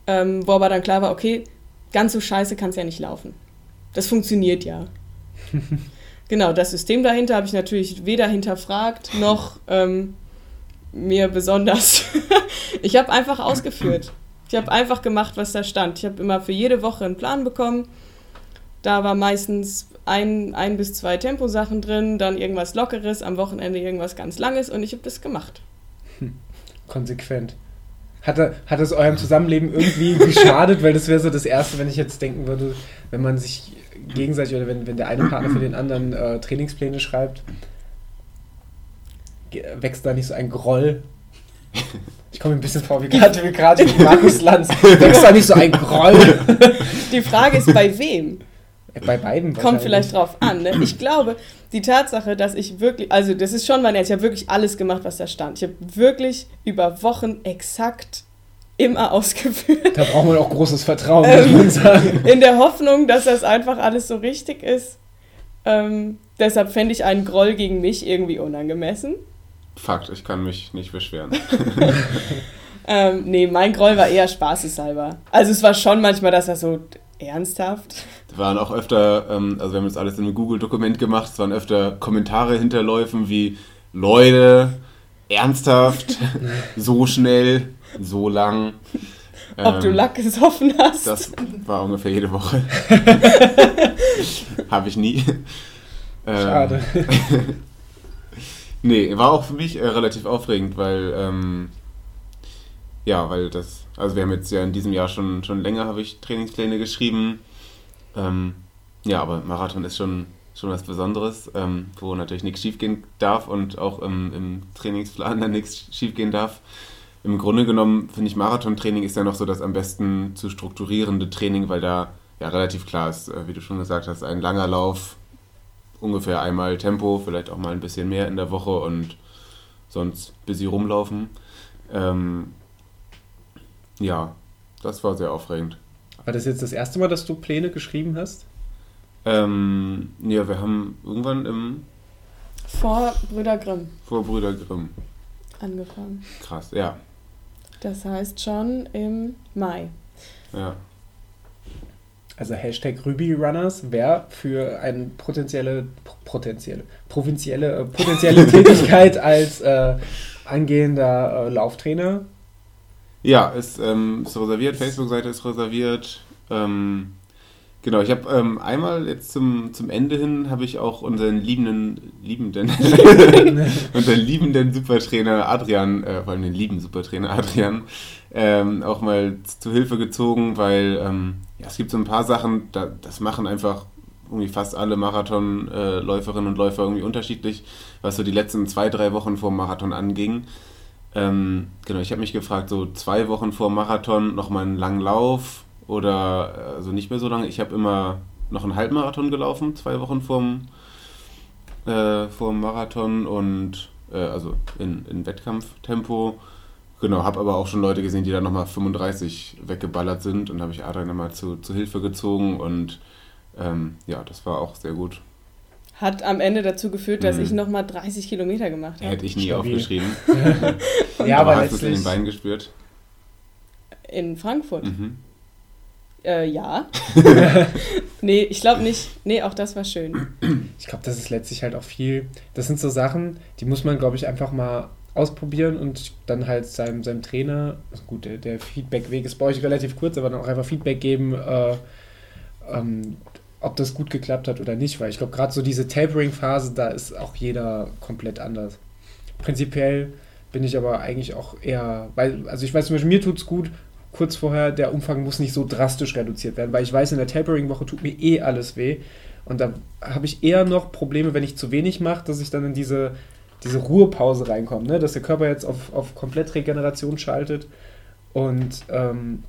ähm, wo aber dann klar war, okay, ganz so scheiße kann es ja nicht laufen. Das funktioniert ja. genau, das System dahinter habe ich natürlich weder hinterfragt noch ähm, mir besonders. ich habe einfach ausgeführt. Ich habe einfach gemacht, was da stand. Ich habe immer für jede Woche einen Plan bekommen. Da war meistens ein, ein bis zwei Temposachen drin, dann irgendwas Lockeres, am Wochenende irgendwas ganz Langes und ich habe das gemacht. Hm. Konsequent. Hat, hat es eurem Zusammenleben irgendwie geschadet? Weil das wäre so das Erste, wenn ich jetzt denken würde, wenn man sich gegenseitig oder wenn, wenn der eine Partner für den anderen äh, Trainingspläne schreibt, wächst da nicht so ein Groll? Ich komme mir ein bisschen vor wie gerade wie, grad wie Markus Lanz. Wächst da nicht so ein Groll? Die Frage ist, bei wem? Bei beiden. Kommt vielleicht drauf an. Ne? Ich glaube, die Tatsache, dass ich wirklich, also das ist schon mein Ernst, ich habe wirklich alles gemacht, was da stand. Ich habe wirklich über Wochen exakt immer ausgeführt. Da braucht man auch großes Vertrauen, muss ähm, man sagen. In der Hoffnung, dass das einfach alles so richtig ist. Ähm, deshalb fände ich einen Groll gegen mich irgendwie unangemessen. Fakt, ich kann mich nicht beschweren. ähm, nee, mein Groll war eher spaßeshalber. Also es war schon manchmal, dass er so ernsthaft waren auch öfter, ähm, also wir haben das alles in einem Google-Dokument gemacht, es waren öfter Kommentare hinterläufen wie Leute, ernsthaft, so schnell, so lang. Ob ähm, du Lack gesoffen hast. Das war ungefähr jede Woche. Habe ich nie. Ähm, Schade. nee, war auch für mich äh, relativ aufregend, weil ähm, ja, weil das, also wir haben jetzt ja in diesem Jahr schon, schon länger, habe ich Trainingspläne geschrieben ähm, ja, aber Marathon ist schon, schon was Besonderes, ähm, wo natürlich nichts schiefgehen darf und auch im, im Trainingsplan dann nichts schiefgehen darf. Im Grunde genommen finde ich Marathontraining ist ja noch so das am besten zu strukturierende Training, weil da ja relativ klar ist, äh, wie du schon gesagt hast, ein langer Lauf, ungefähr einmal Tempo, vielleicht auch mal ein bisschen mehr in der Woche und sonst sie rumlaufen. Ähm, ja, das war sehr aufregend. War das jetzt das erste Mal, dass du Pläne geschrieben hast? Ähm, ja, wir haben irgendwann im. Vor Brüder Grimm. Vor Brüder Grimm. Angefangen. Krass, ja. Das heißt schon im Mai. Ja. Also Hashtag RubyRunners wäre für eine potenzielle, potenzielle, provinzielle, äh, potenzielle Tätigkeit als äh, angehender äh, Lauftrainer ja, ist, ähm, ist reserviert, Facebook-Seite ist reserviert. Ähm, genau, ich habe ähm, einmal jetzt zum, zum Ende hin habe ich auch unseren liebenden, liebenden, unseren liebenden Supertrainer Adrian, äh, vor allem den lieben Supertrainer Adrian, ähm, auch mal zu Hilfe gezogen, weil ähm, ja, es gibt so ein paar Sachen, da, das machen einfach irgendwie fast alle Marathonläuferinnen äh, und Läufer irgendwie unterschiedlich, was so die letzten zwei, drei Wochen vor dem Marathon anging. Ähm, genau, ich habe mich gefragt, so zwei Wochen vor Marathon nochmal einen langen Lauf oder also nicht mehr so lange. Ich habe immer noch einen Halbmarathon gelaufen, zwei Wochen vorm, äh, Marathon und äh, also in, in Wettkampftempo. Genau, habe aber auch schon Leute gesehen, die da nochmal 35 weggeballert sind und habe ich Adrian nochmal zu, zu Hilfe gezogen und ähm, ja, das war auch sehr gut hat am Ende dazu geführt, dass mhm. ich nochmal 30 Kilometer gemacht habe. Hätte ich nie Stabil. aufgeschrieben. ja, aber, aber hast du es in den Beinen gespürt? In Frankfurt? Mhm. Äh, ja. Nee, ich glaube nicht. Nee, auch das war schön. Ich glaube, das ist letztlich halt auch viel. Das sind so Sachen, die muss man, glaube ich, einfach mal ausprobieren und dann halt seinem, seinem Trainer, also gut, der, der Feedback-Weg ist bei euch relativ kurz, aber dann auch einfach Feedback geben, äh, ähm, ob das gut geklappt hat oder nicht, weil ich glaube, gerade so diese Tapering-Phase, da ist auch jeder komplett anders. Prinzipiell bin ich aber eigentlich auch eher, weil, also ich weiß zum Beispiel, mir tut es gut, kurz vorher, der Umfang muss nicht so drastisch reduziert werden, weil ich weiß, in der Tapering-Woche tut mir eh alles weh. Und da habe ich eher noch Probleme, wenn ich zu wenig mache, dass ich dann in diese, diese Ruhepause reinkomme, ne? dass der Körper jetzt auf, auf Komplettregeneration schaltet. Und ähm,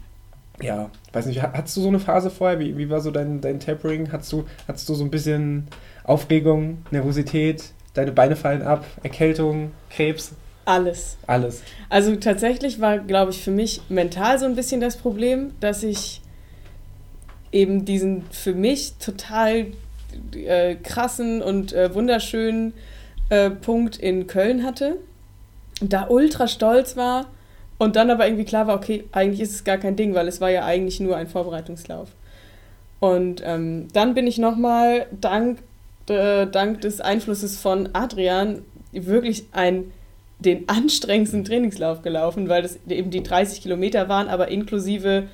ja, weiß nicht, hattest du so eine Phase vorher? Wie, wie war so dein, dein Tapering? Hattest du, hattest du so ein bisschen Aufregung, Nervosität, deine Beine fallen ab, Erkältung, Krebs? Alles. Alles. Also tatsächlich war, glaube ich, für mich mental so ein bisschen das Problem, dass ich eben diesen für mich total äh, krassen und äh, wunderschönen äh, Punkt in Köln hatte. Und da ultra stolz war und dann aber irgendwie klar war, okay, eigentlich ist es gar kein Ding, weil es war ja eigentlich nur ein Vorbereitungslauf. Und ähm, dann bin ich nochmal dank, äh, dank des Einflusses von Adrian wirklich ein den anstrengendsten Trainingslauf gelaufen, weil das eben die 30 Kilometer waren, aber inklusive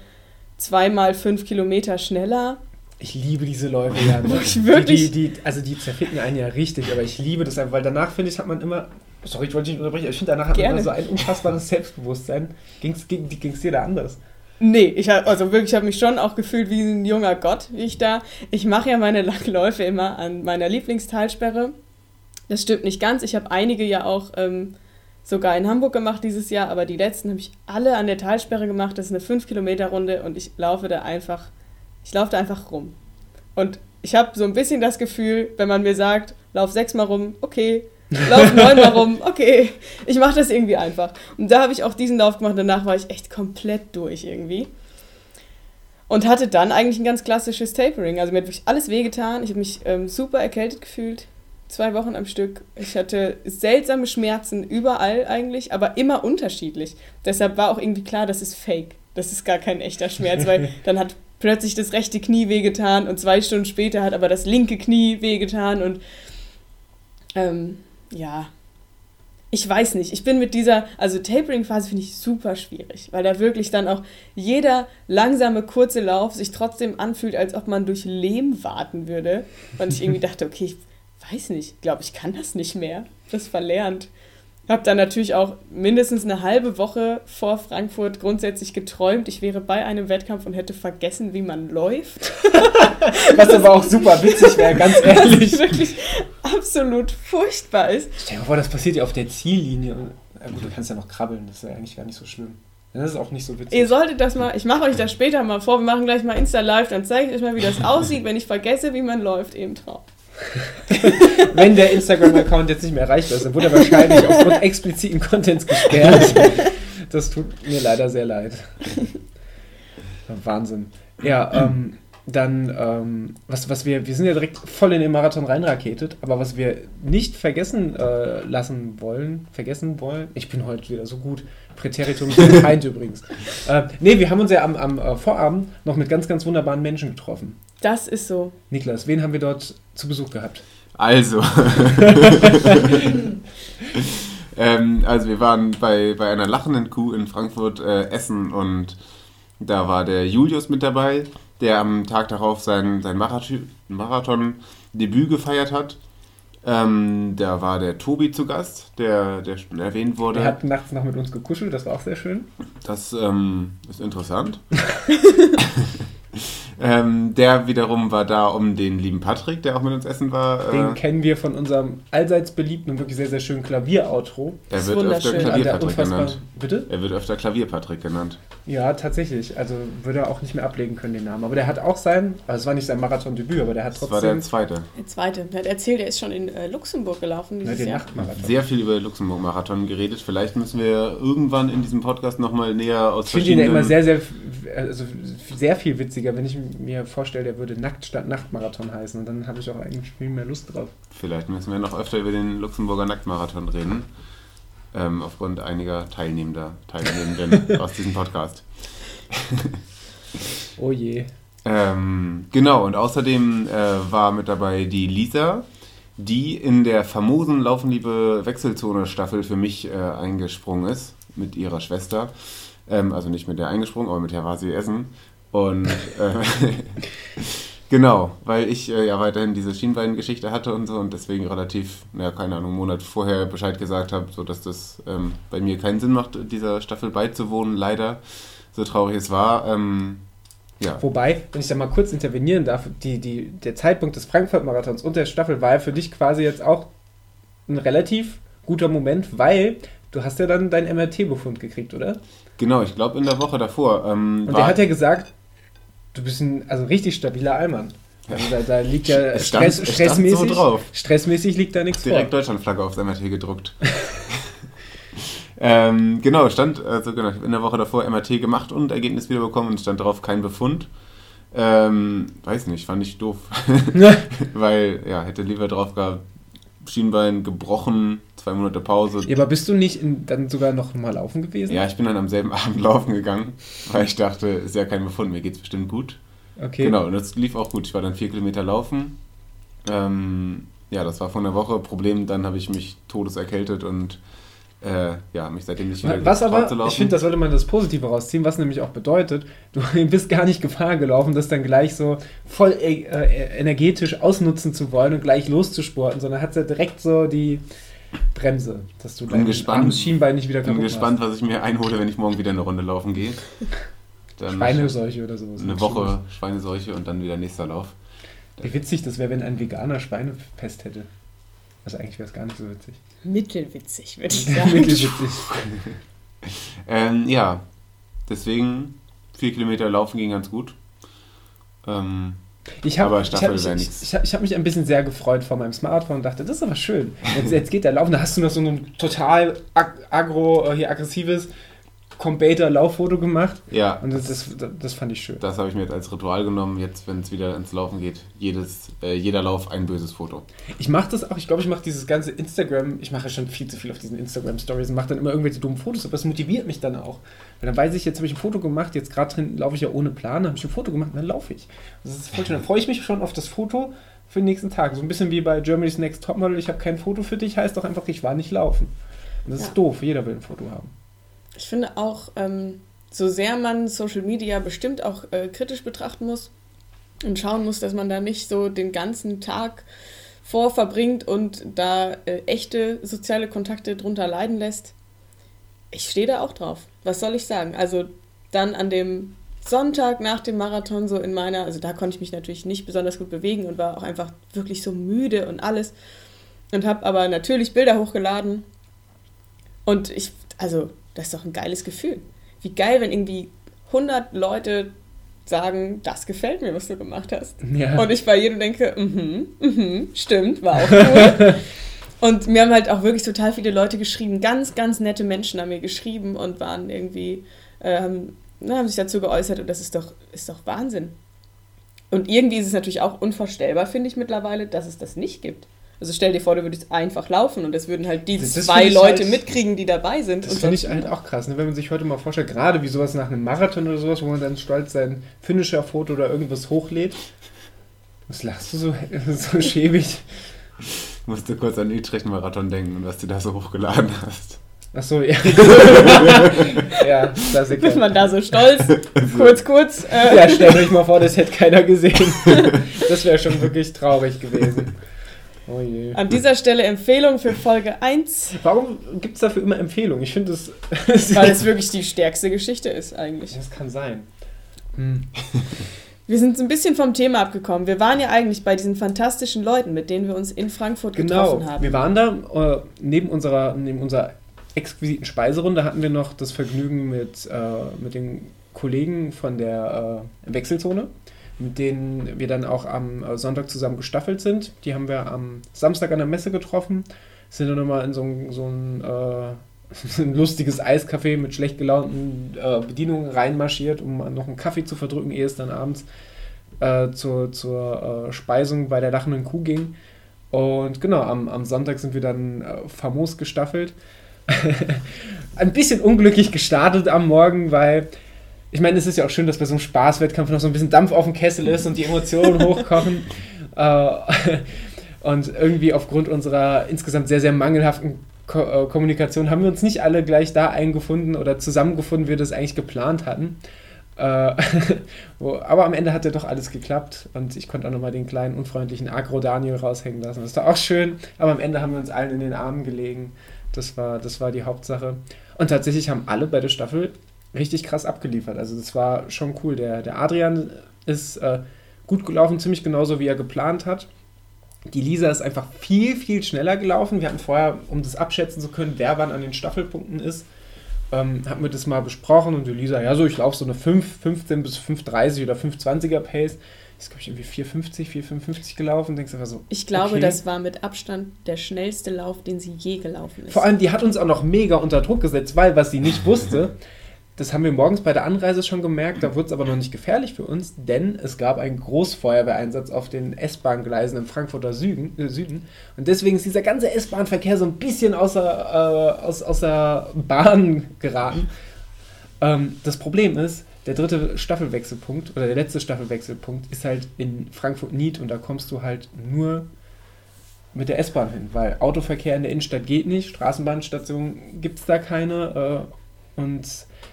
zweimal fünf Kilometer schneller. Ich liebe diese Läufe ja. wirklich. Die, die, also die zerficken einen ja richtig, aber ich liebe das einfach, weil danach finde ich, hat man immer. Sorry, ich wollte dich nicht unterbrechen, ich finde danach hat man so ein unfassbares Selbstbewusstsein. Ging es dir da anders? Nee, ich habe also wirklich, ich habe mich schon auch gefühlt wie ein junger Gott, wie ich da. Ich mache ja meine Läufe immer an meiner Lieblingstalsperre. Das stimmt nicht ganz. Ich habe einige ja auch ähm, sogar in Hamburg gemacht dieses Jahr, aber die letzten habe ich alle an der Talsperre gemacht. Das ist eine 5-Kilometer-Runde und ich laufe da einfach, ich laufe da einfach rum. Und ich habe so ein bisschen das Gefühl, wenn man mir sagt, lauf sechsmal rum, okay, lauf neunmal rum, okay, ich mache das irgendwie einfach. Und da habe ich auch diesen Lauf gemacht, danach war ich echt komplett durch irgendwie. Und hatte dann eigentlich ein ganz klassisches Tapering. Also mir hat wirklich alles wehgetan. Ich habe mich ähm, super erkältet gefühlt zwei Wochen am Stück. Ich hatte seltsame Schmerzen überall eigentlich, aber immer unterschiedlich. Deshalb war auch irgendwie klar, das ist fake. Das ist gar kein echter Schmerz, weil dann hat plötzlich das rechte Knie wehgetan und zwei Stunden später hat aber das linke Knie wehgetan und ähm, ja, ich weiß nicht. Ich bin mit dieser, also Tapering-Phase finde ich super schwierig, weil da wirklich dann auch jeder langsame, kurze Lauf sich trotzdem anfühlt, als ob man durch Lehm warten würde. Und ich irgendwie dachte, okay, ich weiß nicht, glaube ich, kann das nicht mehr. Das verlernt. Habe dann natürlich auch mindestens eine halbe Woche vor Frankfurt grundsätzlich geträumt, ich wäre bei einem Wettkampf und hätte vergessen, wie man läuft. Was aber auch super witzig wäre, ganz ehrlich. Was wirklich absolut furchtbar ist. Stell dir mal vor, das passiert ja auf der Ziellinie. du kannst ja noch krabbeln, das ist ja eigentlich gar nicht so schlimm. Das ist auch nicht so witzig. Ihr solltet das mal, ich mache euch das später mal vor, wir machen gleich mal Insta-Live, dann zeige ich euch mal, wie das aussieht, wenn ich vergesse, wie man läuft im Traum. Wenn der Instagram-Account jetzt nicht mehr erreichbar ist, dann wurde er wahrscheinlich aufgrund expliziten Contents gesperrt. Das tut mir leider sehr leid. Wahnsinn. Ja, ähm, dann, ähm, was, was wir, wir sind ja direkt voll in den Marathon reinraketet, aber was wir nicht vergessen äh, lassen wollen, vergessen wollen, ich bin heute wieder so gut, Präteritum Feind übrigens. Äh, nee, wir haben uns ja am, am äh, Vorabend noch mit ganz, ganz wunderbaren Menschen getroffen. Das ist so. Niklas, wen haben wir dort zu Besuch gehabt? Also. ähm, also wir waren bei, bei einer lachenden Kuh in Frankfurt äh, essen und da war der Julius mit dabei, der am Tag darauf sein, sein Marathon-Debüt gefeiert hat. Ähm, da war der Tobi zu Gast, der, der schon erwähnt wurde. Der hat nachts noch mit uns gekuschelt, das war auch sehr schön. Das ähm, ist interessant. Ähm, der wiederum war da um den lieben Patrick, der auch mit uns essen war. Den äh, kennen wir von unserem allseits beliebten und wirklich sehr, sehr schönen Klavier-Outro. Er wird öfter Klavier-Patrick genannt. Bitte? Er wird öfter Klavier-Patrick genannt. Ja, tatsächlich. Also würde er auch nicht mehr ablegen können, den Namen. Aber der hat auch sein, also es war nicht sein Marathon-Debüt, aber der hat trotzdem... Das war der zweite. Der zweite. Der hat erzählt, er ist schon in äh, Luxemburg gelaufen dieses ja, den Jahr. Sehr viel über Luxemburg-Marathon geredet. Vielleicht müssen wir irgendwann in diesem Podcast nochmal näher aus Ich finde ihn ja immer sehr, sehr, also sehr viel witziger, wenn ich mir vorstelle, der würde Nackt statt Nachtmarathon heißen. Und dann habe ich auch eigentlich viel mehr Lust drauf. Vielleicht müssen wir noch öfter über den Luxemburger Nacktmarathon reden. Ähm, aufgrund einiger Teilnehmender, Teilnehmenden aus diesem Podcast. oh je. Ähm, genau, und außerdem äh, war mit dabei die Lisa, die in der famosen Laufenliebe Wechselzone-Staffel für mich äh, eingesprungen ist, mit ihrer Schwester. Ähm, also nicht mit der eingesprungen, aber mit der war sie essen. Und äh, genau, weil ich äh, ja weiterhin diese Schienbeingeschichte hatte und so und deswegen relativ, naja, keine Ahnung, einen Monat vorher Bescheid gesagt habe, sodass das ähm, bei mir keinen Sinn macht, dieser Staffel beizuwohnen, leider. So traurig es war. Ähm, ja. Wobei, wenn ich da mal kurz intervenieren darf, die, die, der Zeitpunkt des Frankfurt-Marathons und der Staffel war ja für dich quasi jetzt auch ein relativ guter Moment, weil du hast ja dann deinen MRT-Befund gekriegt, oder? Genau, ich glaube in der Woche davor. Ähm, und der hat ja gesagt, du bist ein also richtig stabiler Allmann. Also da, da liegt ja stand, Stress, stressmäßig, so drauf. stressmäßig liegt da nichts Direkt vor. Deutschlandflagge aufs MRT gedruckt. ähm, genau, stand also genau, in der Woche davor MRT gemacht und Ergebnis wiederbekommen und stand drauf kein Befund. Ähm, weiß nicht, fand ich doof. Weil, ja, hätte lieber drauf gehabt, Schienbein gebrochen, zwei Monate Pause. Ja, aber bist du nicht in, dann sogar noch mal laufen gewesen? Ja, ich bin dann am selben Abend laufen gegangen, weil ich dachte, ist ja kein Befund, mir geht es bestimmt gut. Okay. Genau, und das lief auch gut. Ich war dann vier Kilometer laufen. Ähm, ja, das war von der Woche. Problem, dann habe ich mich todeserkältet und äh, ja, mich seitdem nicht wieder Was aber, laufen. ich finde, da sollte man das Positive rausziehen, was nämlich auch bedeutet, du bist gar nicht Gefahr gelaufen, das dann gleich so voll äh, äh, energetisch ausnutzen zu wollen und gleich loszusporten, sondern hat ja direkt so die Bremse, dass du dein gespannt, Schienbein nicht wieder kaputt bin gespannt, hast. was ich mir einhole, wenn ich morgen wieder eine Runde laufen gehe. Dann Schweineseuche oder sowas. Eine Woche Schweineseuche und dann wieder nächster Lauf. Wie witzig das wäre, wenn ein Veganer Schweinepest hätte. Also eigentlich wäre es gar nicht so witzig. Mittelwitzig, würde ich sagen. Mittelwitzig. ähm, ja, deswegen vier Kilometer laufen ging ganz gut. Ähm, ich hab, aber Staffel wäre nichts. Ich, ich, ich habe mich ein bisschen sehr gefreut vor meinem Smartphone und dachte, das ist aber schön. Jetzt, jetzt geht der Laufen, da hast du noch so ein total ag agro, äh, hier aggressives Combater Lauffoto gemacht. Ja. Und das, das, das fand ich schön. Das habe ich mir jetzt als Ritual genommen, jetzt, wenn es wieder ins Laufen geht. Jedes, äh, jeder Lauf ein böses Foto. Ich mache das auch, ich glaube, ich mache dieses ganze Instagram, ich mache schon viel zu viel auf diesen Instagram-Stories und mache dann immer irgendwelche dummen Fotos, aber das motiviert mich dann auch. Weil dann weiß ich, jetzt habe ich ein Foto gemacht, jetzt gerade drin laufe ich ja ohne Plan, dann habe ich ein Foto gemacht und dann laufe ich. Das ist voll schön. Dann freue ich mich schon auf das Foto für den nächsten Tag. So ein bisschen wie bei Germany's Next Topmodel, ich habe kein Foto für dich, heißt doch einfach, ich war nicht laufen. Und das ja. ist doof, jeder will ein Foto haben. Ich finde auch, ähm, so sehr man Social Media bestimmt auch äh, kritisch betrachten muss und schauen muss, dass man da nicht so den ganzen Tag vorverbringt und da äh, echte soziale Kontakte drunter leiden lässt. Ich stehe da auch drauf. Was soll ich sagen? Also dann an dem Sonntag nach dem Marathon so in meiner, also da konnte ich mich natürlich nicht besonders gut bewegen und war auch einfach wirklich so müde und alles und habe aber natürlich Bilder hochgeladen und ich, also das ist doch ein geiles Gefühl. Wie geil, wenn irgendwie 100 Leute sagen, das gefällt mir, was du gemacht hast. Ja. Und ich bei jedem denke, mhm, mhm, stimmt, war auch cool. und mir haben halt auch wirklich total viele Leute geschrieben, ganz, ganz nette Menschen haben mir geschrieben und waren irgendwie, äh, haben, na, haben sich dazu geäußert und das ist doch, ist doch Wahnsinn. Und irgendwie ist es natürlich auch unvorstellbar, finde ich mittlerweile, dass es das nicht gibt. Also stell dir vor, du würdest einfach laufen und es würden halt die das zwei Leute halt, mitkriegen, die dabei sind. Das finde ich halt auch krass, ne? wenn man sich heute mal vorstellt, gerade wie sowas nach einem Marathon oder sowas, wo man dann stolz sein Finisher-Foto oder irgendwas hochlädt. Was lachst du so, so schäbig? Ich musste kurz an Utrecht-Marathon denken und was du da so hochgeladen hast. Ach so, ja. ja, Klassiker. Ist man da so stolz? kurz, kurz. Äh. Ja, stell euch mal vor, das hätte keiner gesehen. das wäre schon wirklich traurig gewesen. Oh je. An dieser Stelle Empfehlung für Folge 1. Warum gibt es dafür immer Empfehlungen? Ich finde es. Weil es wirklich die stärkste Geschichte ist, eigentlich. Das kann sein. Hm. Wir sind ein bisschen vom Thema abgekommen. Wir waren ja eigentlich bei diesen fantastischen Leuten, mit denen wir uns in Frankfurt genau. getroffen haben. Wir waren da, äh, neben, unserer, neben unserer exquisiten Speiserunde hatten wir noch das Vergnügen mit, äh, mit den Kollegen von der äh, Wechselzone mit denen wir dann auch am äh, Sonntag zusammen gestaffelt sind. Die haben wir am Samstag an der Messe getroffen, sind dann nochmal in so ein, so ein, äh, ein lustiges Eiscafé mit schlecht gelaunten äh, Bedienungen reinmarschiert, um noch einen Kaffee zu verdrücken, ehe es dann abends äh, zur, zur äh, Speisung bei der lachenden Kuh ging. Und genau, am, am Sonntag sind wir dann äh, famos gestaffelt. ein bisschen unglücklich gestartet am Morgen, weil ich meine, es ist ja auch schön, dass bei so einem Spaßwettkampf noch so ein bisschen Dampf auf dem Kessel ist und die Emotionen hochkochen. Äh, und irgendwie aufgrund unserer insgesamt sehr, sehr mangelhaften Ko äh, Kommunikation haben wir uns nicht alle gleich da eingefunden oder zusammengefunden, wie wir das eigentlich geplant hatten. Äh, aber am Ende hat ja doch alles geklappt und ich konnte auch nochmal den kleinen, unfreundlichen Agro-Daniel raushängen lassen. Das war auch schön, aber am Ende haben wir uns allen in den Armen gelegen. Das war, das war die Hauptsache. Und tatsächlich haben alle bei der Staffel richtig krass abgeliefert. Also das war schon cool. Der, der Adrian ist äh, gut gelaufen, ziemlich genauso wie er geplant hat. Die Lisa ist einfach viel, viel schneller gelaufen. Wir hatten vorher, um das abschätzen zu können, wer wann an den Staffelpunkten ist, ähm, haben wir das mal besprochen und die Lisa, ja, so ich laufe so eine 5, 15 bis 5,30 oder 5,20er Pace. Ist, glaube ich, irgendwie 4,50, 4,55 gelaufen. Denkst einfach so. Ich glaube, okay. das war mit Abstand der schnellste Lauf, den sie je gelaufen ist. Vor allem, die hat uns auch noch mega unter Druck gesetzt, weil, was sie nicht wusste, das haben wir morgens bei der Anreise schon gemerkt, da wurde es aber noch nicht gefährlich für uns, denn es gab einen Großfeuerwehreinsatz auf den S-Bahn-Gleisen im Frankfurter Süden, äh, Süden. Und deswegen ist dieser ganze S-Bahn-Verkehr so ein bisschen außer, äh, aus, außer Bahn geraten. Ähm, das Problem ist, der dritte Staffelwechselpunkt oder der letzte Staffelwechselpunkt ist halt in Frankfurt-Nied und da kommst du halt nur mit der S-Bahn hin, weil Autoverkehr in der Innenstadt geht nicht, Straßenbahnstation gibt es da keine äh, und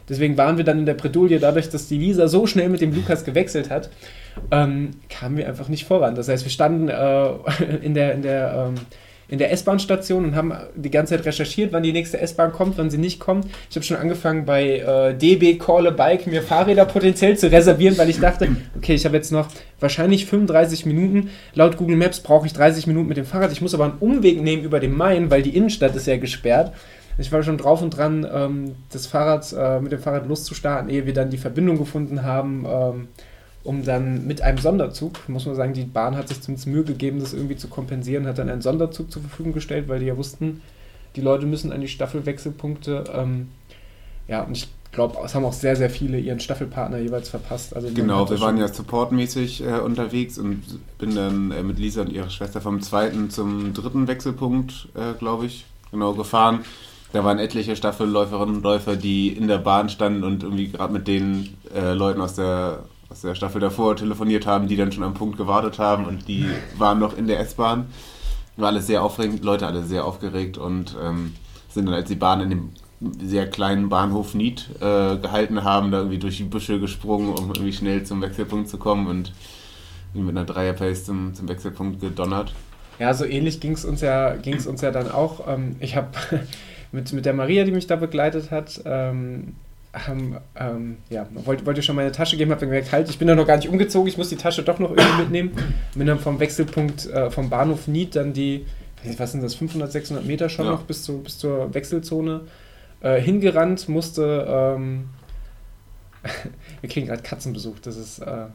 Deswegen waren wir dann in der Bredouille, dadurch, dass die Lisa so schnell mit dem Lukas gewechselt hat, ähm, kamen wir einfach nicht voran. Das heißt, wir standen äh, in der, in der, ähm, in der S-Bahn-Station und haben die ganze Zeit recherchiert, wann die nächste S-Bahn kommt, wann sie nicht kommt. Ich habe schon angefangen bei äh, DB Call a Bike mir Fahrräder potenziell zu reservieren, weil ich dachte, okay, ich habe jetzt noch wahrscheinlich 35 Minuten. Laut Google Maps brauche ich 30 Minuten mit dem Fahrrad. Ich muss aber einen Umweg nehmen über den Main, weil die Innenstadt ist ja gesperrt. Ich war schon drauf und dran, ähm, das Fahrrad äh, mit dem Fahrrad loszustarten, ehe wir dann die Verbindung gefunden haben, ähm, um dann mit einem Sonderzug, muss man sagen, die Bahn hat sich zumindest Mühe gegeben, das irgendwie zu kompensieren, hat dann einen Sonderzug zur Verfügung gestellt, weil die ja wussten, die Leute müssen an die Staffelwechselpunkte. Ähm, ja, und ich glaube, es haben auch sehr, sehr viele ihren Staffelpartner jeweils verpasst. Also genau, wir waren ja supportmäßig äh, unterwegs und bin dann äh, mit Lisa und ihrer Schwester vom zweiten zum dritten Wechselpunkt, äh, glaube ich, genau gefahren. Da waren etliche Staffelläuferinnen und Läufer, die in der Bahn standen und irgendwie gerade mit den äh, Leuten aus der, aus der Staffel davor telefoniert haben, die dann schon am Punkt gewartet haben und die waren noch in der S-Bahn. War alles sehr aufregend, Leute alle sehr aufgeregt und ähm, sind dann, als die Bahn in dem sehr kleinen Bahnhof Nied äh, gehalten haben, da irgendwie durch die Büsche gesprungen, um irgendwie schnell zum Wechselpunkt zu kommen und mit einer Dreierpace zum, zum Wechselpunkt gedonnert. Ja, so ähnlich ging es uns, ja, uns ja dann auch. Ähm, ich habe mit, mit der Maria, die mich da begleitet hat, ähm, ähm, ja, wollte, wollte schon meine Tasche geben, habe gemerkt, halt, ich bin da noch gar nicht umgezogen, ich muss die Tasche doch noch irgendwie mitnehmen. Bin dann vom Wechselpunkt, äh, vom Bahnhof Nied dann die, was sind das, 500, 600 Meter schon ja. noch bis, zu, bis zur Wechselzone äh, hingerannt, musste, ähm, wir kriegen gerade Katzenbesuch, das ist äh,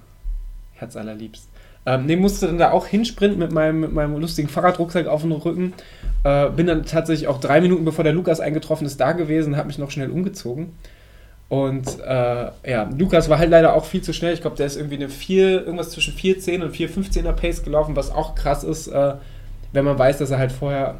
herzallerliebst. Ähm, nee, musste dann da auch hinsprinten mit meinem, mit meinem lustigen Fahrradrucksack auf dem Rücken. Äh, bin dann tatsächlich auch drei Minuten bevor der Lukas eingetroffen ist, da gewesen, habe mich noch schnell umgezogen. Und äh, ja, Lukas war halt leider auch viel zu schnell. Ich glaube, der ist irgendwie eine 4, irgendwas zwischen 4,10 und 4,15er Pace gelaufen, was auch krass ist, äh, wenn man weiß, dass er halt vorher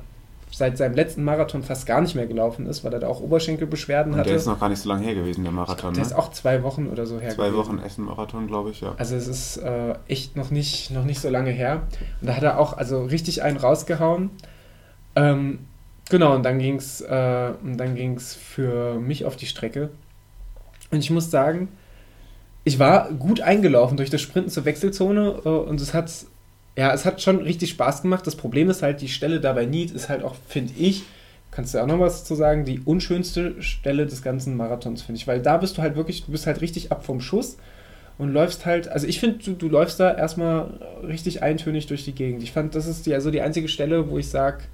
seit seinem letzten Marathon fast gar nicht mehr gelaufen ist, weil er da auch Oberschenkelbeschwerden und hatte. Der ist noch gar nicht so lange her gewesen, der Marathon. Glaub, der ne? ist auch zwei Wochen oder so her. Zwei gewesen. Wochen Essen-Marathon, glaube ich, ja. Also es ist äh, echt noch nicht, noch nicht so lange her. Und da hat er auch also richtig einen rausgehauen. Ähm, genau, und dann ging es äh, für mich auf die Strecke. Und ich muss sagen, ich war gut eingelaufen durch das Sprinten zur Wechselzone äh, und es hat ja, es hat schon richtig Spaß gemacht. Das Problem ist halt, die Stelle dabei Need ist halt auch, finde ich, kannst du auch noch was zu sagen, die unschönste Stelle des ganzen Marathons, finde ich. Weil da bist du halt wirklich, du bist halt richtig ab vom Schuss und läufst halt, also ich finde, du, du läufst da erstmal richtig eintönig durch die Gegend. Ich fand, das ist die, also die einzige Stelle, wo ich sage,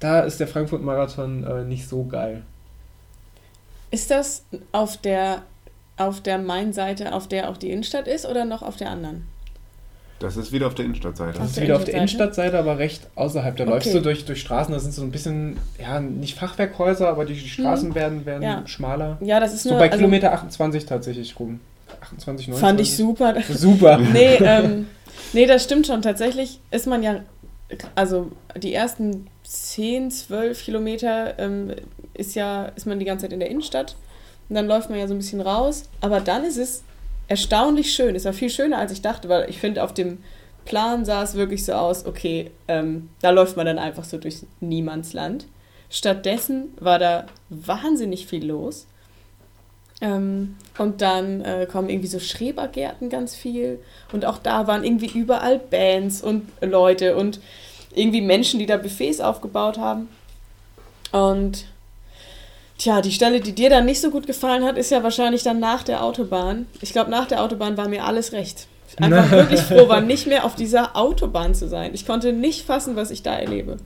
da ist der Frankfurt-Marathon äh, nicht so geil. Ist das auf der, auf der Main-Seite, auf der auch die Innenstadt ist oder noch auf der anderen? Das ist wieder auf der Innenstadtseite. Das ist wieder auf der Innenstadtseite, aber recht außerhalb. Da okay. läufst du durch, durch Straßen, da sind so ein bisschen, ja, nicht Fachwerkhäuser, aber die Straßen hm. werden, werden ja. schmaler. Ja, das ist so nur, bei also, Kilometer 28 tatsächlich rum. 28, 29. Fand ich super. Super. nee, ähm, nee, das stimmt schon. Tatsächlich ist man ja, also die ersten 10, 12 Kilometer ähm, ist ja, ist man die ganze Zeit in der Innenstadt. und dann läuft man ja so ein bisschen raus. Aber dann ist es erstaunlich schön. Es war viel schöner, als ich dachte, weil ich finde, auf dem Plan sah es wirklich so aus, okay, ähm, da läuft man dann einfach so durch Niemandsland. Stattdessen war da wahnsinnig viel los. Ähm, und dann äh, kommen irgendwie so Schrebergärten ganz viel. Und auch da waren irgendwie überall Bands und Leute und irgendwie Menschen, die da Buffets aufgebaut haben. Und tja, die Stelle, die dir dann nicht so gut gefallen hat, ist ja wahrscheinlich dann nach der Autobahn. Ich glaube, nach der Autobahn war mir alles recht. Einfach wirklich froh war, nicht mehr auf dieser Autobahn zu sein. Ich konnte nicht fassen, was ich da erlebe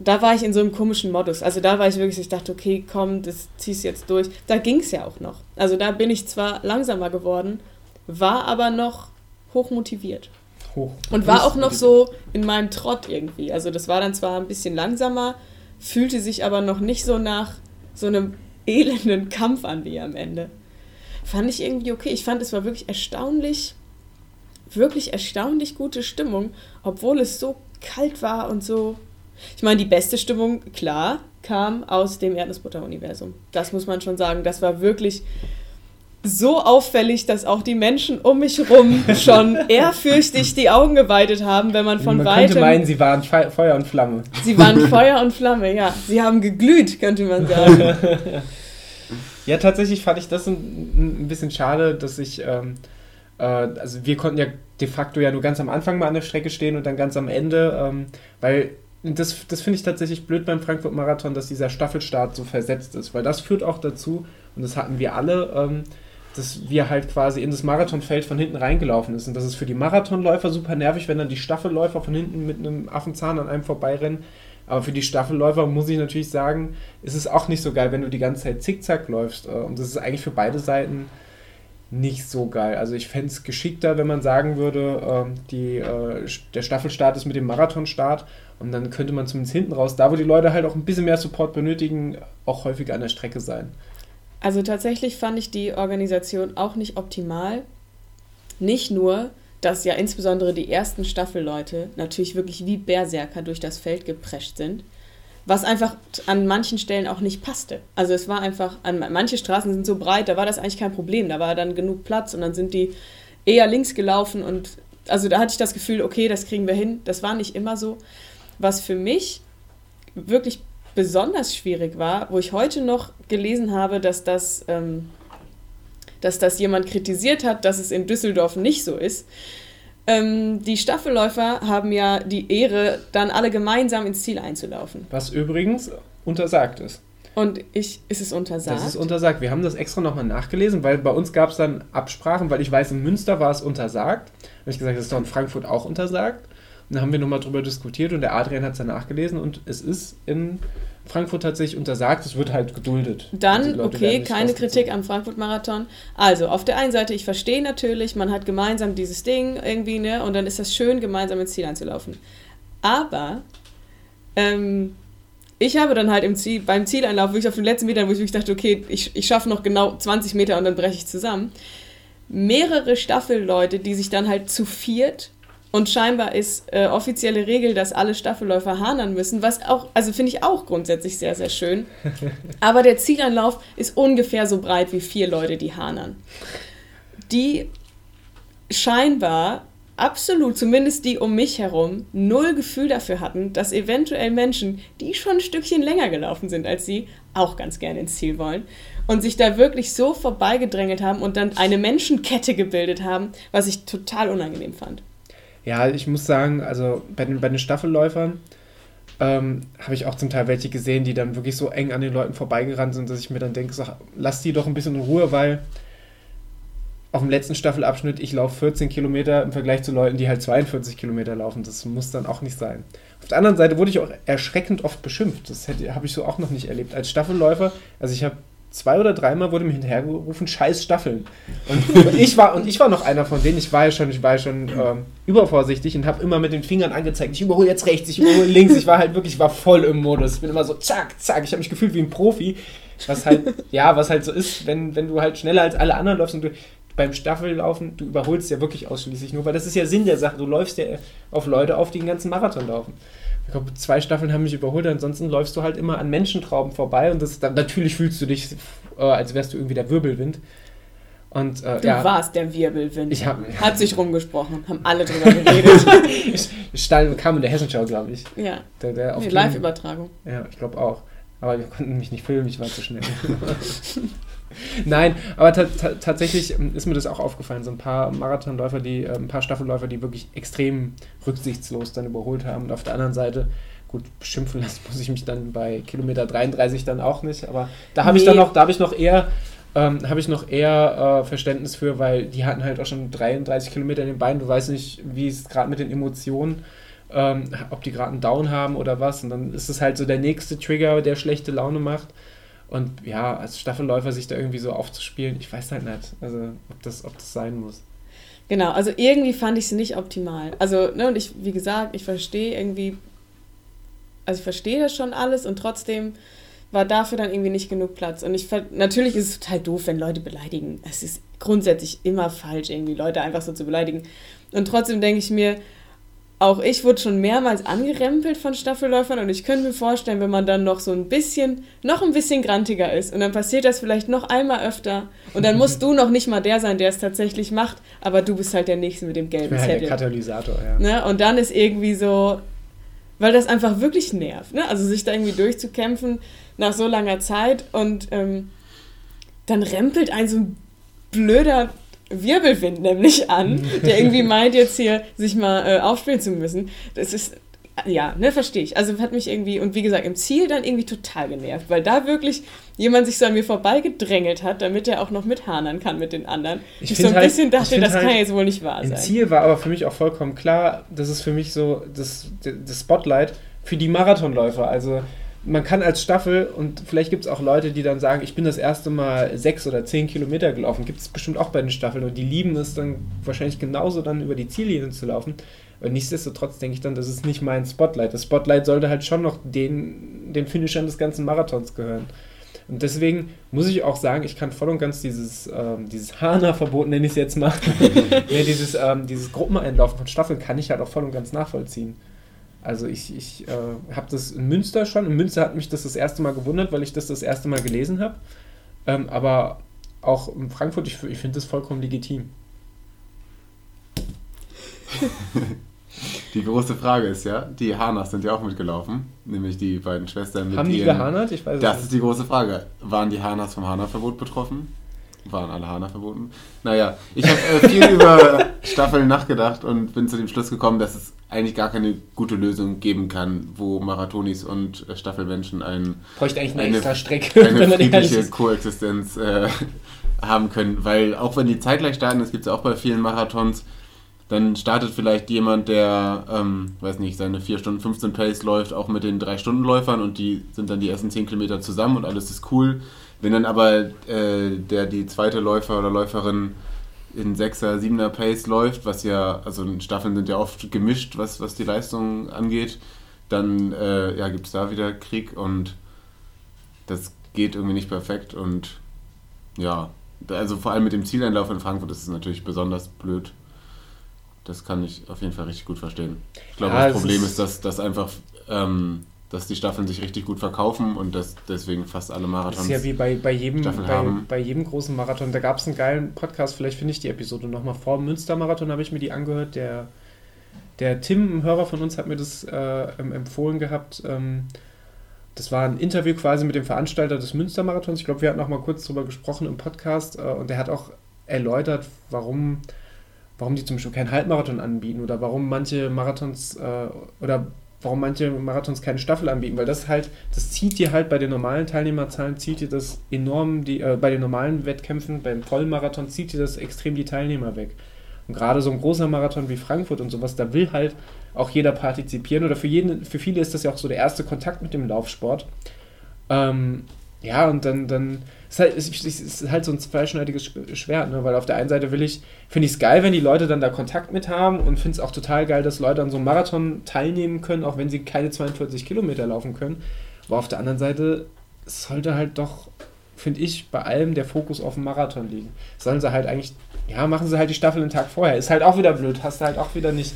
da war ich in so einem komischen Modus. Also da war ich wirklich, ich dachte, okay, komm, das ziehst jetzt durch. Da ging es ja auch noch. Also da bin ich zwar langsamer geworden, war aber noch hoch motiviert. Hoch. Und war auch noch so in meinem Trott irgendwie. Also das war dann zwar ein bisschen langsamer, fühlte sich aber noch nicht so nach so einem elenden Kampf an wie am Ende. Fand ich irgendwie okay. Ich fand, es war wirklich erstaunlich, wirklich erstaunlich gute Stimmung, obwohl es so kalt war und so ich meine, die beste Stimmung, klar, kam aus dem Erdnussbutter-Universum. Das muss man schon sagen. Das war wirklich so auffällig, dass auch die Menschen um mich herum schon ehrfürchtig die Augen geweitet haben, wenn man von man weitem... Man könnte meinen, sie waren Feuer und Flamme. Sie waren Feuer und Flamme, ja. Sie haben geglüht, könnte man sagen. ja, tatsächlich fand ich das ein, ein bisschen schade, dass ich... Ähm, äh, also wir konnten ja de facto ja nur ganz am Anfang mal an der Strecke stehen und dann ganz am Ende, ähm, weil das, das finde ich tatsächlich blöd beim Frankfurt-Marathon, dass dieser Staffelstart so versetzt ist, weil das führt auch dazu, und das hatten wir alle, ähm, dass wir halt quasi in das Marathonfeld von hinten reingelaufen ist. Und das ist für die Marathonläufer super nervig, wenn dann die Staffelläufer von hinten mit einem Affenzahn an einem vorbeirennen. Aber für die Staffelläufer muss ich natürlich sagen, ist es auch nicht so geil, wenn du die ganze Zeit zickzack läufst. Äh, und das ist eigentlich für beide Seiten nicht so geil. Also ich fände es geschickter, wenn man sagen würde, äh, die, äh, der Staffelstart ist mit dem Marathonstart und dann könnte man zumindest hinten raus, da wo die Leute halt auch ein bisschen mehr Support benötigen, auch häufiger an der Strecke sein. Also tatsächlich fand ich die Organisation auch nicht optimal. Nicht nur, dass ja insbesondere die ersten Staffelleute natürlich wirklich wie Berserker durch das Feld geprescht sind, was einfach an manchen Stellen auch nicht passte. Also es war einfach, an, manche Straßen sind so breit, da war das eigentlich kein Problem, da war dann genug Platz und dann sind die eher links gelaufen und also da hatte ich das Gefühl, okay, das kriegen wir hin. Das war nicht immer so. Was für mich wirklich besonders schwierig war, wo ich heute noch gelesen habe, dass das, ähm, dass das jemand kritisiert hat, dass es in Düsseldorf nicht so ist. Ähm, die Staffelläufer haben ja die Ehre, dann alle gemeinsam ins Ziel einzulaufen. Was übrigens untersagt ist. Und ich, ist es untersagt? Das ist untersagt. Wir haben das extra nochmal nachgelesen, weil bei uns gab es dann Absprachen, weil ich weiß, in Münster war es untersagt. Da habe ich gesagt, das ist doch in Frankfurt auch untersagt. Dann haben wir nochmal drüber diskutiert und der Adrian hat es dann nachgelesen und es ist in Frankfurt tatsächlich untersagt, es wird halt geduldet. Dann, also okay, keine Kritik am Frankfurt-Marathon. Also, auf der einen Seite, ich verstehe natürlich, man hat gemeinsam dieses Ding irgendwie, ne, und dann ist das schön, gemeinsam ins Ziel einzulaufen. Aber, ähm, ich habe dann halt im Ziel, beim Zieleinlauf, wirklich auf den letzten Metern, wo ich wirklich dachte, okay, ich, ich schaffe noch genau 20 Meter und dann breche ich zusammen, mehrere Staffelleute, die sich dann halt zu viert und scheinbar ist äh, offizielle Regel, dass alle Staffelläufer hanern müssen, was auch, also finde ich auch grundsätzlich sehr, sehr schön. Aber der Zieleinlauf ist ungefähr so breit wie vier Leute, die hanern. Die scheinbar absolut, zumindest die um mich herum, null Gefühl dafür hatten, dass eventuell Menschen, die schon ein Stückchen länger gelaufen sind als sie, auch ganz gerne ins Ziel wollen und sich da wirklich so vorbeigedrängelt haben und dann eine Menschenkette gebildet haben, was ich total unangenehm fand. Ja, ich muss sagen, also bei den, bei den Staffelläufern ähm, habe ich auch zum Teil welche gesehen, die dann wirklich so eng an den Leuten vorbeigerannt sind, dass ich mir dann denke, so, lass die doch ein bisschen in Ruhe, weil auf dem letzten Staffelabschnitt, ich laufe 14 Kilometer im Vergleich zu Leuten, die halt 42 Kilometer laufen. Das muss dann auch nicht sein. Auf der anderen Seite wurde ich auch erschreckend oft beschimpft. Das habe ich so auch noch nicht erlebt. Als Staffelläufer, also ich habe zwei oder dreimal wurde mir hinterhergerufen, scheiß Staffeln. Und, ich war, und ich war noch einer von denen, ich war ja schon, ich war ja schon ähm, übervorsichtig und habe immer mit den Fingern angezeigt, ich überhole jetzt rechts, ich überhole links. Ich war halt wirklich, ich war voll im Modus. Ich bin immer so, zack, zack. Ich habe mich gefühlt wie ein Profi. Was halt, ja, was halt so ist, wenn, wenn du halt schneller als alle anderen läufst und du beim Staffellaufen, du überholst ja wirklich ausschließlich nur, weil das ist ja Sinn der Sache. Du läufst ja auf Leute auf, die den ganzen Marathon laufen. Ich glaube, zwei Staffeln haben mich überholt, ansonsten läufst du halt immer an Menschentrauben vorbei und das, natürlich fühlst du dich, äh, als wärst du irgendwie der Wirbelwind. Und, äh, du ja, warst der Wirbelwind. Ich hab, Hat sich rumgesprochen, haben alle drüber geredet. ich, kam in der Hessenschau, glaube ich. ja, Der, der auf nee, Live-Übertragung. Ja, ich glaube auch. Aber wir konnten mich nicht filmen, ich war zu schnell. Nein, aber ta ta tatsächlich ähm, ist mir das auch aufgefallen. So ein paar Marathonläufer, die, äh, ein paar Staffelläufer, die wirklich extrem rücksichtslos dann überholt haben. Und auf der anderen Seite, gut, beschimpfen lassen muss ich mich dann bei Kilometer 33 dann auch nicht. Aber da habe ich Nee. dann noch, da habe ich noch eher, ähm, habe ich noch eher äh, Verständnis für, weil die hatten halt auch schon 33 Kilometer in den Beinen. Du weißt nicht, wie es gerade mit den Emotionen ähm, ob die gerade einen Down haben oder was. Und dann ist es halt so der nächste Trigger, der schlechte Laune macht. Und ja, als Staffelläufer sich da irgendwie so aufzuspielen, ich weiß halt nicht, also ob das, ob das sein muss. Genau, also irgendwie fand ich es nicht optimal. Also, ne, und ich, wie gesagt, ich verstehe irgendwie, also ich verstehe das schon alles und trotzdem war dafür dann irgendwie nicht genug Platz. Und ich natürlich ist es total doof, wenn Leute beleidigen. Es ist grundsätzlich immer falsch, irgendwie Leute einfach so zu beleidigen. Und trotzdem denke ich mir, auch ich wurde schon mehrmals angerempelt von Staffelläufern und ich könnte mir vorstellen, wenn man dann noch so ein bisschen, noch ein bisschen grantiger ist und dann passiert das vielleicht noch einmal öfter und dann musst du noch nicht mal der sein, der es tatsächlich macht, aber du bist halt der Nächste mit dem gelben bin halt der Zettel. Katalysator, ja. Ne? Und dann ist irgendwie so, weil das einfach wirklich nervt, ne? also sich da irgendwie durchzukämpfen nach so langer Zeit und ähm, dann rempelt ein so ein blöder Wirbelwind nämlich an, der irgendwie meint, jetzt hier sich mal äh, aufspielen zu müssen. Das ist, ja, ne, verstehe ich. Also hat mich irgendwie, und wie gesagt, im Ziel dann irgendwie total genervt, weil da wirklich jemand sich so an mir vorbeigedrängelt hat, damit er auch noch mithanern kann mit den anderen. Ich Ich, so ein halt- bisschen dachte, das halt, kann jetzt wohl nicht wahr Im sein. Ziel war aber für mich auch vollkommen klar, das ist für mich so das, das Spotlight für die Marathonläufer. Also man kann als Staffel, und vielleicht gibt es auch Leute, die dann sagen, ich bin das erste Mal sechs oder zehn Kilometer gelaufen, gibt es bestimmt auch bei den Staffeln und die lieben es dann wahrscheinlich genauso dann über die Ziellinie zu laufen. Aber nichtsdestotrotz denke ich dann, das ist nicht mein Spotlight. Das Spotlight sollte halt schon noch den, den Finishern des ganzen Marathons gehören. Und deswegen muss ich auch sagen, ich kann voll und ganz dieses, ähm, dieses Hana-Verbot, nenne ich es jetzt mal, nee, dieses, ähm, dieses Gruppeneinlaufen von Staffeln kann ich halt auch voll und ganz nachvollziehen. Also ich, ich äh, habe das in Münster schon. In Münster hat mich das das erste Mal gewundert, weil ich das das erste Mal gelesen habe. Ähm, aber auch in Frankfurt, ich, ich finde das vollkommen legitim. Die große Frage ist ja, die Hanas sind ja auch mitgelaufen, nämlich die beiden Schwestern mit Haben die gehanert? Ich weiß es Das nicht. ist die große Frage. Waren die Hanas vom Hana-Verbot betroffen? Waren alle Hana verboten? Naja, ich habe äh, viel über Staffeln nachgedacht und bin zu dem Schluss gekommen, dass es eigentlich gar keine gute Lösung geben kann, wo Marathonis und äh, Staffelmenschen ein, Bräuchte eigentlich eine, eine- extra Strecke, eine friedliche ist. Koexistenz äh, haben können. Weil auch wenn die zeitgleich starten, das gibt es auch bei vielen Marathons, dann startet vielleicht jemand, der, ähm, weiß nicht, seine 4 Stunden 15 Pace läuft, auch mit den 3-Stunden-Läufern und die sind dann die ersten 10 Kilometer zusammen und alles ist cool. Wenn dann aber äh, der die zweite Läufer oder Läuferin in 6er, 7er Pace läuft, was ja, also Staffeln sind ja oft gemischt, was, was die Leistung angeht, dann äh, ja, gibt es da wieder Krieg und das geht irgendwie nicht perfekt und ja, also vor allem mit dem Zieleinlauf in Frankfurt ist es natürlich besonders blöd. Das kann ich auf jeden Fall richtig gut verstehen. Ich glaube, Ja, das Problem ist- ist, dass, dass einfach, ähm, dass die Staffeln sich richtig gut verkaufen und dass deswegen fast alle Das Marathons. ist ja wie bei, bei, jedem, bei, bei jedem großen Marathon. Da gab es einen geilen Podcast, vielleicht finde ich die Episode nochmal vor dem Münster-Marathon, habe ich mir die angehört. Der, der Tim, ein Hörer von uns, hat mir das äh, em- empfohlen gehabt. Ähm, das war ein Interview quasi mit dem Veranstalter des Münster-Marathons. Ich glaube, wir hatten auch mal kurz drüber gesprochen im Podcast äh, und der hat auch erläutert, warum, warum die zum Beispiel keinen Halbmarathon anbieten oder warum manche Marathons äh, oder warum manche Marathons keine Staffel anbieten, weil das halt, das zieht dir halt bei den normalen Teilnehmerzahlen, zieht dir das enorm, die, äh, bei den normalen Wettkämpfen, beim Vollmarathon zieht dir das extrem die Teilnehmer weg. Und gerade so ein großer Marathon wie Frankfurt und sowas, da will halt auch jeder partizipieren oder für jeden, für viele ist das ja auch so der erste Kontakt mit dem Laufsport. Ähm, ja, und dann, dann ist halt, ist, ist, halt so ein zweischneidiges Sch- Schwert, ne? weil auf der einen Seite will ich, finde ich es geil, wenn die Leute dann da Kontakt mit haben und finde es auch total geil, dass Leute an so einem Marathon teilnehmen können, auch wenn sie keine 42 Kilometer laufen können. Aber auf der anderen Seite sollte halt doch, finde ich, bei allem der Fokus auf dem Marathon liegen. Sollen sie halt eigentlich, ja, machen sie halt die Staffel einen Tag vorher. Ist halt auch wieder blöd, hast du halt auch wieder nicht.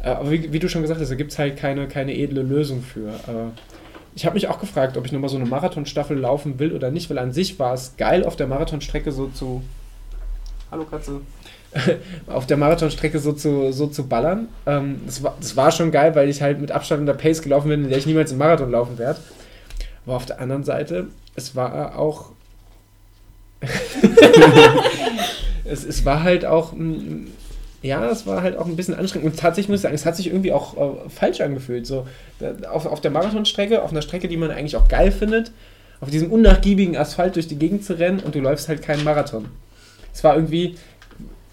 Äh, aber wie, wie, du schon gesagt hast, da gibt es halt keine, keine edle Lösung für. Äh, ich habe mich auch gefragt, ob ich nochmal so eine Marathonstaffel laufen will oder nicht, weil an sich war es geil, auf der Marathonstrecke so zu. Hallo Katze. auf der Marathonstrecke so zu, so zu ballern. Ähm, das, war, das war schon geil, weil ich halt mit Abstand in der Pace gelaufen bin, in der ich niemals einen Marathon laufen werde. Aber auf der anderen Seite, es war auch. es, es war halt auch. Mm, ja, es war halt auch ein bisschen anstrengend. Und tatsächlich muss ich sagen, es hat sich irgendwie auch äh, falsch angefühlt. So, auf, auf der Marathonstrecke, auf einer Strecke, die man eigentlich auch geil findet, auf diesem unnachgiebigen Asphalt durch die Gegend zu rennen und du läufst halt keinen Marathon. Es war irgendwie,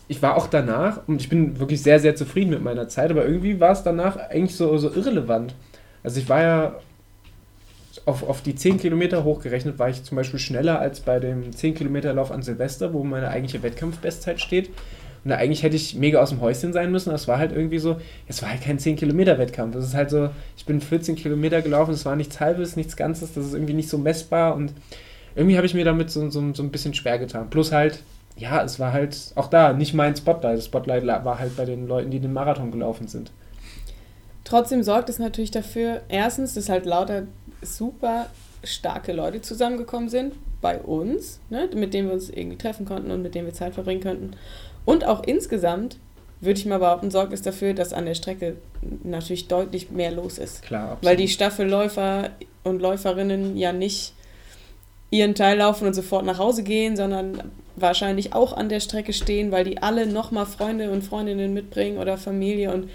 ich war auch danach und ich bin wirklich sehr, sehr zufrieden mit meiner Zeit, aber irgendwie war es danach eigentlich so, so irrelevant. Also ich war ja auf, auf die 10 Kilometer hochgerechnet, war ich zum Beispiel schneller als bei dem 10 Kilometer Lauf an Silvester, wo meine eigentliche Wettkampfbestzeit steht. Und eigentlich hätte ich mega aus dem Häuschen sein müssen. Das war halt irgendwie so, es war halt kein 10-Kilometer-Wettkampf. Das ist halt so, ich bin 14 Kilometer gelaufen, es war nichts Halbes, nichts Ganzes, das ist irgendwie nicht so messbar und irgendwie habe ich mir damit so, so, so ein bisschen schwer getan. Plus halt, ja, es war halt auch da nicht mein Spotlight. Das Spotlight war halt bei den Leuten, die den Marathon gelaufen sind. Trotzdem sorgt es natürlich dafür, erstens, dass halt lauter super starke Leute zusammengekommen sind bei uns, ne, mit denen wir uns irgendwie treffen konnten und mit denen wir Zeit verbringen könnten. Und auch insgesamt, würde ich mal behaupten, sorgt es dafür, dass an der Strecke natürlich deutlich mehr los ist. Klar, absolut. Weil die Staffelläufer und Läuferinnen ja nicht ihren Teil laufen und sofort nach Hause gehen, sondern wahrscheinlich auch an der Strecke stehen, weil die alle nochmal Freunde und Freundinnen mitbringen oder Familie. Und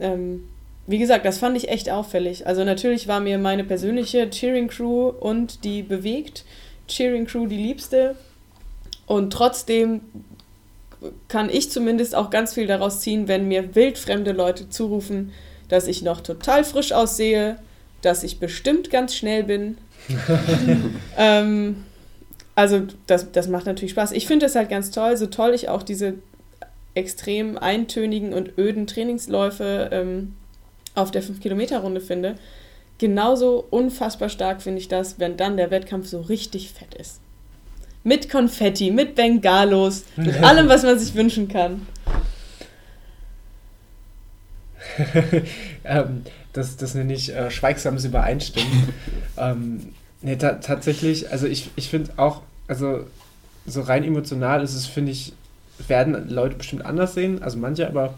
ähm, wie gesagt, das fand ich echt auffällig. Also natürlich war mir meine persönliche Cheering Crew und die bewegt Cheering Crew die liebste. Und trotzdem kann ich zumindest auch ganz viel daraus ziehen, wenn mir wildfremde Leute zurufen, dass ich noch total frisch aussehe, dass ich bestimmt ganz schnell bin. ähm, also das, das macht natürlich Spaß. Ich finde es halt ganz toll, so toll ich auch diese extrem eintönigen und öden Trainingsläufe ähm, auf der 5-Kilometer-Runde finde. Genauso unfassbar stark finde ich das, wenn dann der Wettkampf so richtig fett ist. Mit Konfetti, mit Bengalos, mit allem, was man sich wünschen kann. ähm, das, das nenne ich äh, schweigsames Übereinstimmen. ähm, nee, ta tatsächlich, also ich, ich finde auch, also so rein emotional ist es, finde ich, werden Leute bestimmt anders sehen, also manche, aber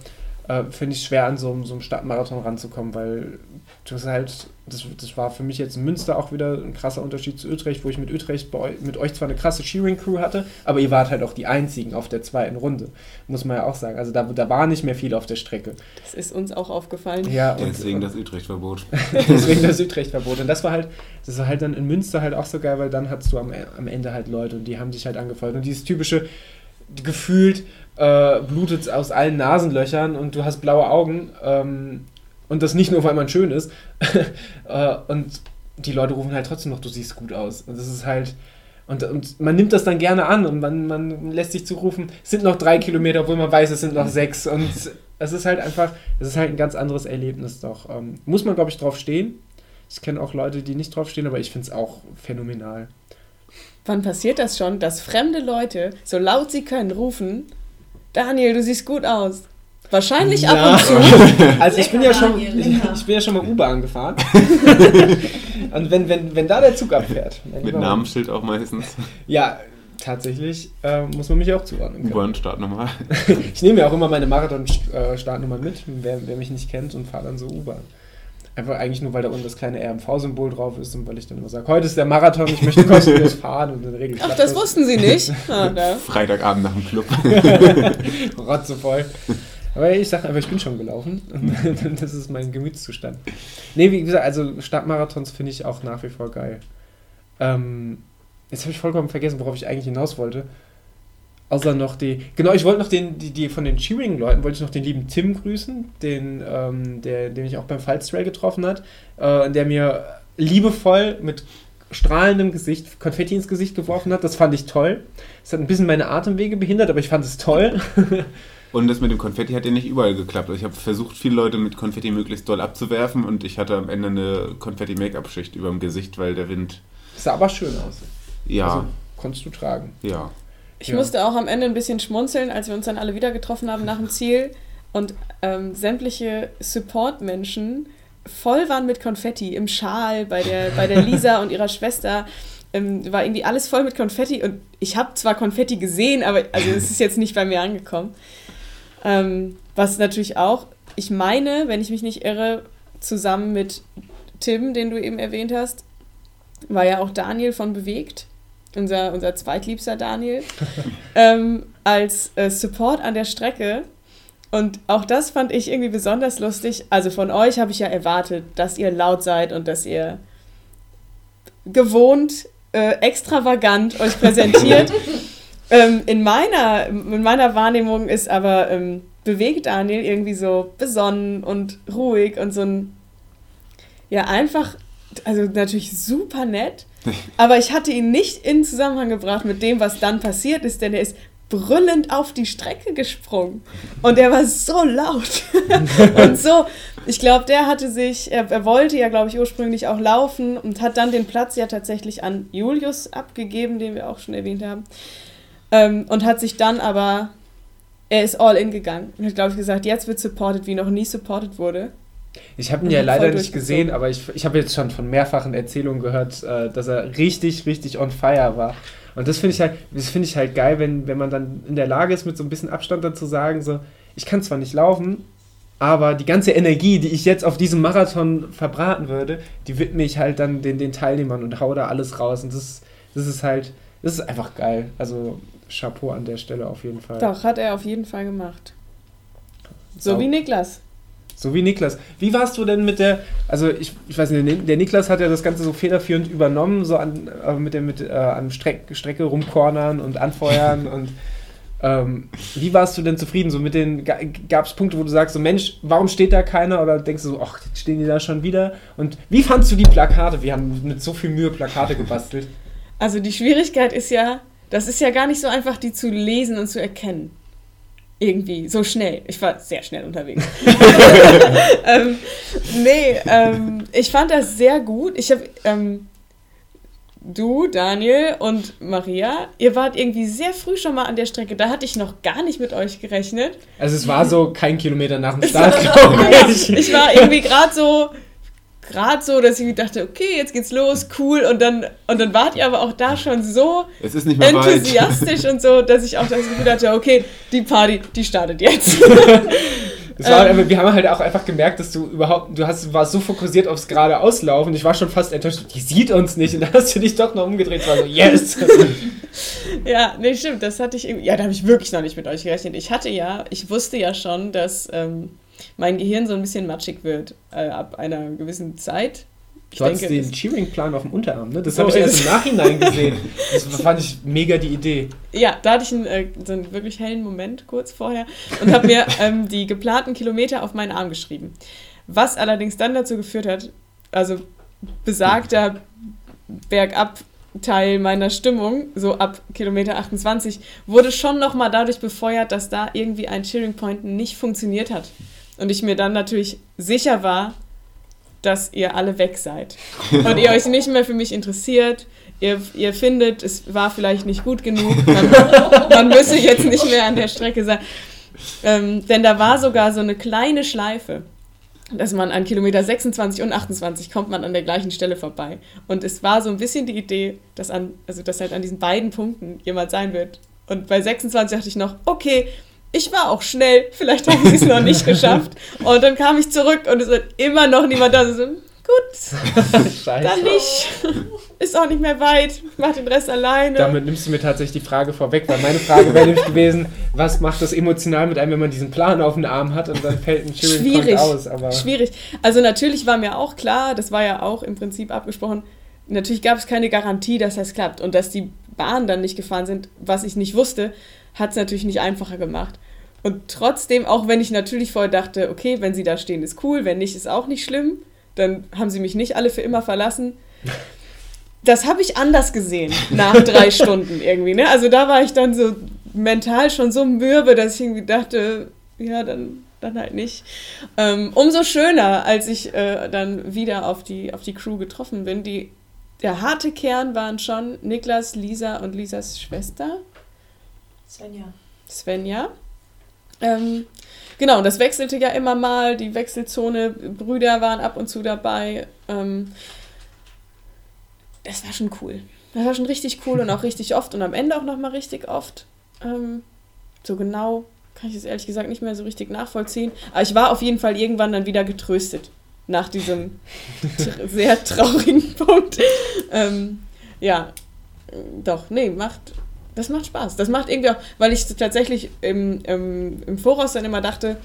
äh, finde ich schwer an so, so einem Stadtmarathon ranzukommen, weil das halt, das, das war für mich jetzt in Münster auch wieder ein krasser Unterschied zu Utrecht, wo ich mit Utrecht bei, mit euch zwar eine krasse Shearing-Crew hatte, aber ihr wart halt auch die einzigen auf der zweiten Runde, muss man ja auch sagen. Also da, da war nicht mehr viel auf der Strecke. Das ist uns auch aufgefallen. Ja, und, deswegen das Utrecht-Verbot. deswegen das Utrecht-Verbot. Und das war halt, das war halt dann in Münster halt auch so geil, weil dann hattest du am, am Ende halt Leute und die haben sich halt angefeuert. Und dieses typische, gefühlt äh, blutet aus allen Nasenlöchern und du hast blaue Augen. Ähm, und das nicht nur, weil man schön ist. äh, und die Leute rufen halt trotzdem noch, du siehst gut aus. Und das ist halt. Und, und man nimmt das dann gerne an und man, man lässt sich zurufen, es sind noch drei Kilometer, obwohl man weiß, es sind noch sechs. Und es ist halt einfach, es ist halt ein ganz anderes Erlebnis doch. Ähm, muss man, glaube ich, drauf stehen. Ich kenne auch Leute, die nicht drauf stehen, aber ich finde es auch phänomenal. Wann passiert das schon, dass fremde Leute, so laut sie können, rufen, Daniel, du siehst gut aus? Wahrscheinlich ja. ab und zu. Also ich bin ja schon, ich, ich bin ja schon mal U-Bahn gefahren. und wenn, wenn, wenn da der Zug abfährt. Mit Namensschild auch meistens. Ja, tatsächlich äh, muss man mich auch zuordnen. U-Bahn-Startnummer. ich nehme ja auch immer meine Marathon-Startnummer mit, wer, wer mich nicht kennt, und fahre dann so U-Bahn. Einfach eigentlich nur, weil da unten das kleine RMV-Symbol drauf ist und weil ich dann immer sage, heute ist der Marathon, ich möchte kostenlos fahren und dann regel Ach, das wussten Sie nicht? Ah, Freitagabend nach dem Club. Rotzevoll. Aber ich sage einfach, ich bin schon gelaufen. das ist mein Gemütszustand. Nee, wie gesagt, also Stadtmarathons finde ich auch nach wie vor geil. Ähm, jetzt habe ich vollkommen vergessen, worauf ich eigentlich hinaus wollte. Außer noch die. Genau, ich wollte noch den, die, die von den Cheering-Leuten, wollte ich noch den lieben Tim grüßen, den, ähm, der, den ich auch beim Falstrail getroffen hat, äh, der mir liebevoll mit strahlendem Gesicht Konfetti ins Gesicht geworfen hat. Das fand ich toll. Es hat ein bisschen meine Atemwege behindert, aber ich fand es toll. Und das mit dem Konfetti hat ja nicht überall geklappt. Also ich habe versucht, viele Leute mit Konfetti möglichst doll abzuwerfen und ich hatte am Ende eine Konfetti-Make-up-Schicht über dem Gesicht, weil der Wind. Das sah aber schön aus. Ja. Also, konntest du tragen. Ja. Ich ja. musste auch am Ende ein bisschen schmunzeln, als wir uns dann alle wieder getroffen haben nach dem Ziel, und ähm, sämtliche Support-Menschen voll waren mit Konfetti im Schal bei der, bei der Lisa und ihrer Schwester. Ähm, war irgendwie alles voll mit Konfetti und ich habe zwar Konfetti gesehen, aber also es ist jetzt nicht bei mir angekommen. Ähm, was natürlich auch, ich meine, wenn ich mich nicht irre, zusammen mit Tim, den du eben erwähnt hast, war ja auch Daniel von Bewegt, unser, unser zweitliebster Daniel, ähm, als äh, Support an der Strecke. Und auch das fand ich irgendwie besonders lustig. Also von euch habe ich ja erwartet, dass ihr laut seid und dass ihr gewohnt, äh, extravagant euch präsentiert. ähm, in, meiner, in meiner Wahrnehmung ist aber ähm, bewegt Daniel irgendwie so besonnen und ruhig und so ein, ja, einfach, also natürlich super nett. Aber ich hatte ihn nicht in Zusammenhang gebracht mit dem, was dann passiert ist, denn er ist brüllend auf die Strecke gesprungen. Und er war so laut. und so, ich glaube, der hatte sich, er, er wollte ja, glaube ich, ursprünglich auch laufen und hat dann den Platz ja tatsächlich an Julius abgegeben, den wir auch schon erwähnt haben. Ähm, und hat sich dann aber, er ist all in gegangen und hat, glaube ich, gesagt, jetzt wird supported, wie noch nie supported wurde. Ich habe ihn ja leider nicht gesehen, aber ich, ich habe jetzt schon von mehrfachen Erzählungen gehört, äh, dass er richtig, richtig on fire war. Und das finde ich halt, das finde ich halt geil, wenn, wenn man dann in der Lage ist, mit so ein bisschen Abstand dazu sagen, so, ich kann zwar nicht laufen, aber die ganze Energie, die ich jetzt auf diesem Marathon verbraten würde, die widme ich halt dann den, den Teilnehmern und hau da alles raus. Und das, das ist halt, das ist einfach geil. Also Chapeau an der Stelle auf jeden Fall. Doch, hat er auf jeden Fall gemacht. So, so. wie Niklas. So wie Niklas. Wie warst du denn mit der, also ich, ich weiß nicht, der Niklas hat ja das Ganze so federführend übernommen, so an, äh, mit der mit, äh, an Streck, Strecke rumkornern und anfeuern und ähm, wie warst du denn zufrieden? So mit den, gab es Punkte, wo du sagst, so Mensch, warum steht da keiner? Oder denkst du so, ach, stehen die da schon wieder? Und wie fandst du die Plakate? Wir haben mit so viel Mühe Plakate gebastelt. Also die Schwierigkeit ist ja, das ist ja gar nicht so einfach, die zu lesen und zu erkennen irgendwie so schnell. Ich war sehr schnell unterwegs. ähm, nee, ähm, ich fand das sehr gut. Ich habe ähm, du, Daniel und Maria, ihr wart irgendwie sehr früh schon mal an der Strecke. Da hatte ich noch gar nicht mit euch gerechnet. Also es war so kein Kilometer nach dem Start, glaube ich. ich war irgendwie gerade so gerade so, dass ich dachte, okay, jetzt geht's los, cool. Und dann, und dann wart ihr aber auch da schon so enthusiastisch und so, dass ich auch das Gefühl hatte, okay, die Party, die startet jetzt. War, ähm, wir haben halt auch einfach gemerkt, dass du überhaupt, du hast, warst so fokussiert aufs gerade Auslaufen. Ich war schon fast enttäuscht, die sieht uns nicht. Und dann hast du dich doch noch umgedreht. War so, yes! ja, nee, stimmt. Das hatte ich ja, da habe ich wirklich noch nicht mit euch gerechnet. Ich hatte ja, ich wusste ja schon, dass ähm, mein Gehirn so ein bisschen matschig wird äh, ab einer gewissen Zeit. Ich du denke, den Cheering-Plan auf dem Unterarm, ne? Das so habe ich erst im Nachhinein gesehen. Das fand ich mega die Idee. Ja, da hatte ich einen, äh, so einen wirklich hellen Moment kurz vorher und habe mir ähm, die geplanten Kilometer auf meinen Arm geschrieben. Was allerdings dann dazu geführt hat, also besagter Bergab-Teil meiner Stimmung, so ab Kilometer 28, wurde schon nochmal dadurch befeuert, dass da irgendwie ein Cheering Point nicht funktioniert hat. Und ich mir dann natürlich sicher war, dass ihr alle weg seid. Und ihr euch nicht mehr für mich interessiert. Ihr, ihr findet, es war vielleicht nicht gut genug. Man, man müsse jetzt nicht mehr an der Strecke sein. Ähm, denn da war sogar so eine kleine Schleife, dass man an Kilometer 26 und 28 kommt man an der gleichen Stelle vorbei. Und es war so ein bisschen die Idee, dass, an, also dass halt an diesen beiden Punkten jemand sein wird. Und bei 26 dachte ich noch, okay, ich war auch schnell, vielleicht haben sie es noch nicht geschafft. Und dann kam ich zurück und es wird immer noch niemand da. So, gut, dann nicht. Ist auch nicht mehr weit, mach den Rest alleine. Damit nimmst du mir tatsächlich die Frage vorweg, weil meine Frage wäre nämlich gewesen, was macht das emotional mit einem, wenn man diesen Plan auf den Arm hat und dann fällt ein Cheering Schwierig. aus? Aber Schwierig. Also natürlich war mir auch klar, das war ja auch im Prinzip abgesprochen, natürlich gab es keine Garantie, dass das klappt und dass die Bahnen dann nicht gefahren sind, was ich nicht wusste hat es natürlich nicht einfacher gemacht. Und trotzdem, auch wenn ich natürlich vorher dachte, okay, wenn sie da stehen, ist cool, wenn nicht, ist auch nicht schlimm, dann haben sie mich nicht alle für immer verlassen. Das habe ich anders gesehen nach drei Stunden irgendwie. Ne? Also da war ich dann so mental schon so mürbe, dass ich irgendwie dachte, ja, dann, dann halt nicht. Ähm, umso schöner, als ich äh, dann wieder auf die, auf die Crew getroffen bin. Die, der harte Kern waren schon Niklas, Lisa und Lisas Schwester. Svenja. Svenja. Ähm, genau, das wechselte ja immer mal. Die Wechselzone, Brüder waren ab und zu dabei. Ähm, das war schon cool. Das war schon richtig cool und auch richtig oft und am Ende auch nochmal richtig oft. Ähm, so genau kann ich es ehrlich gesagt nicht mehr so richtig nachvollziehen. Aber ich war auf jeden Fall irgendwann dann wieder getröstet nach diesem tr sehr traurigen Punkt. Ähm, ja, doch, nee, macht, das macht Spaß. Das macht irgendwie auch, weil ich tatsächlich im, im, im Voraus dann immer dachte,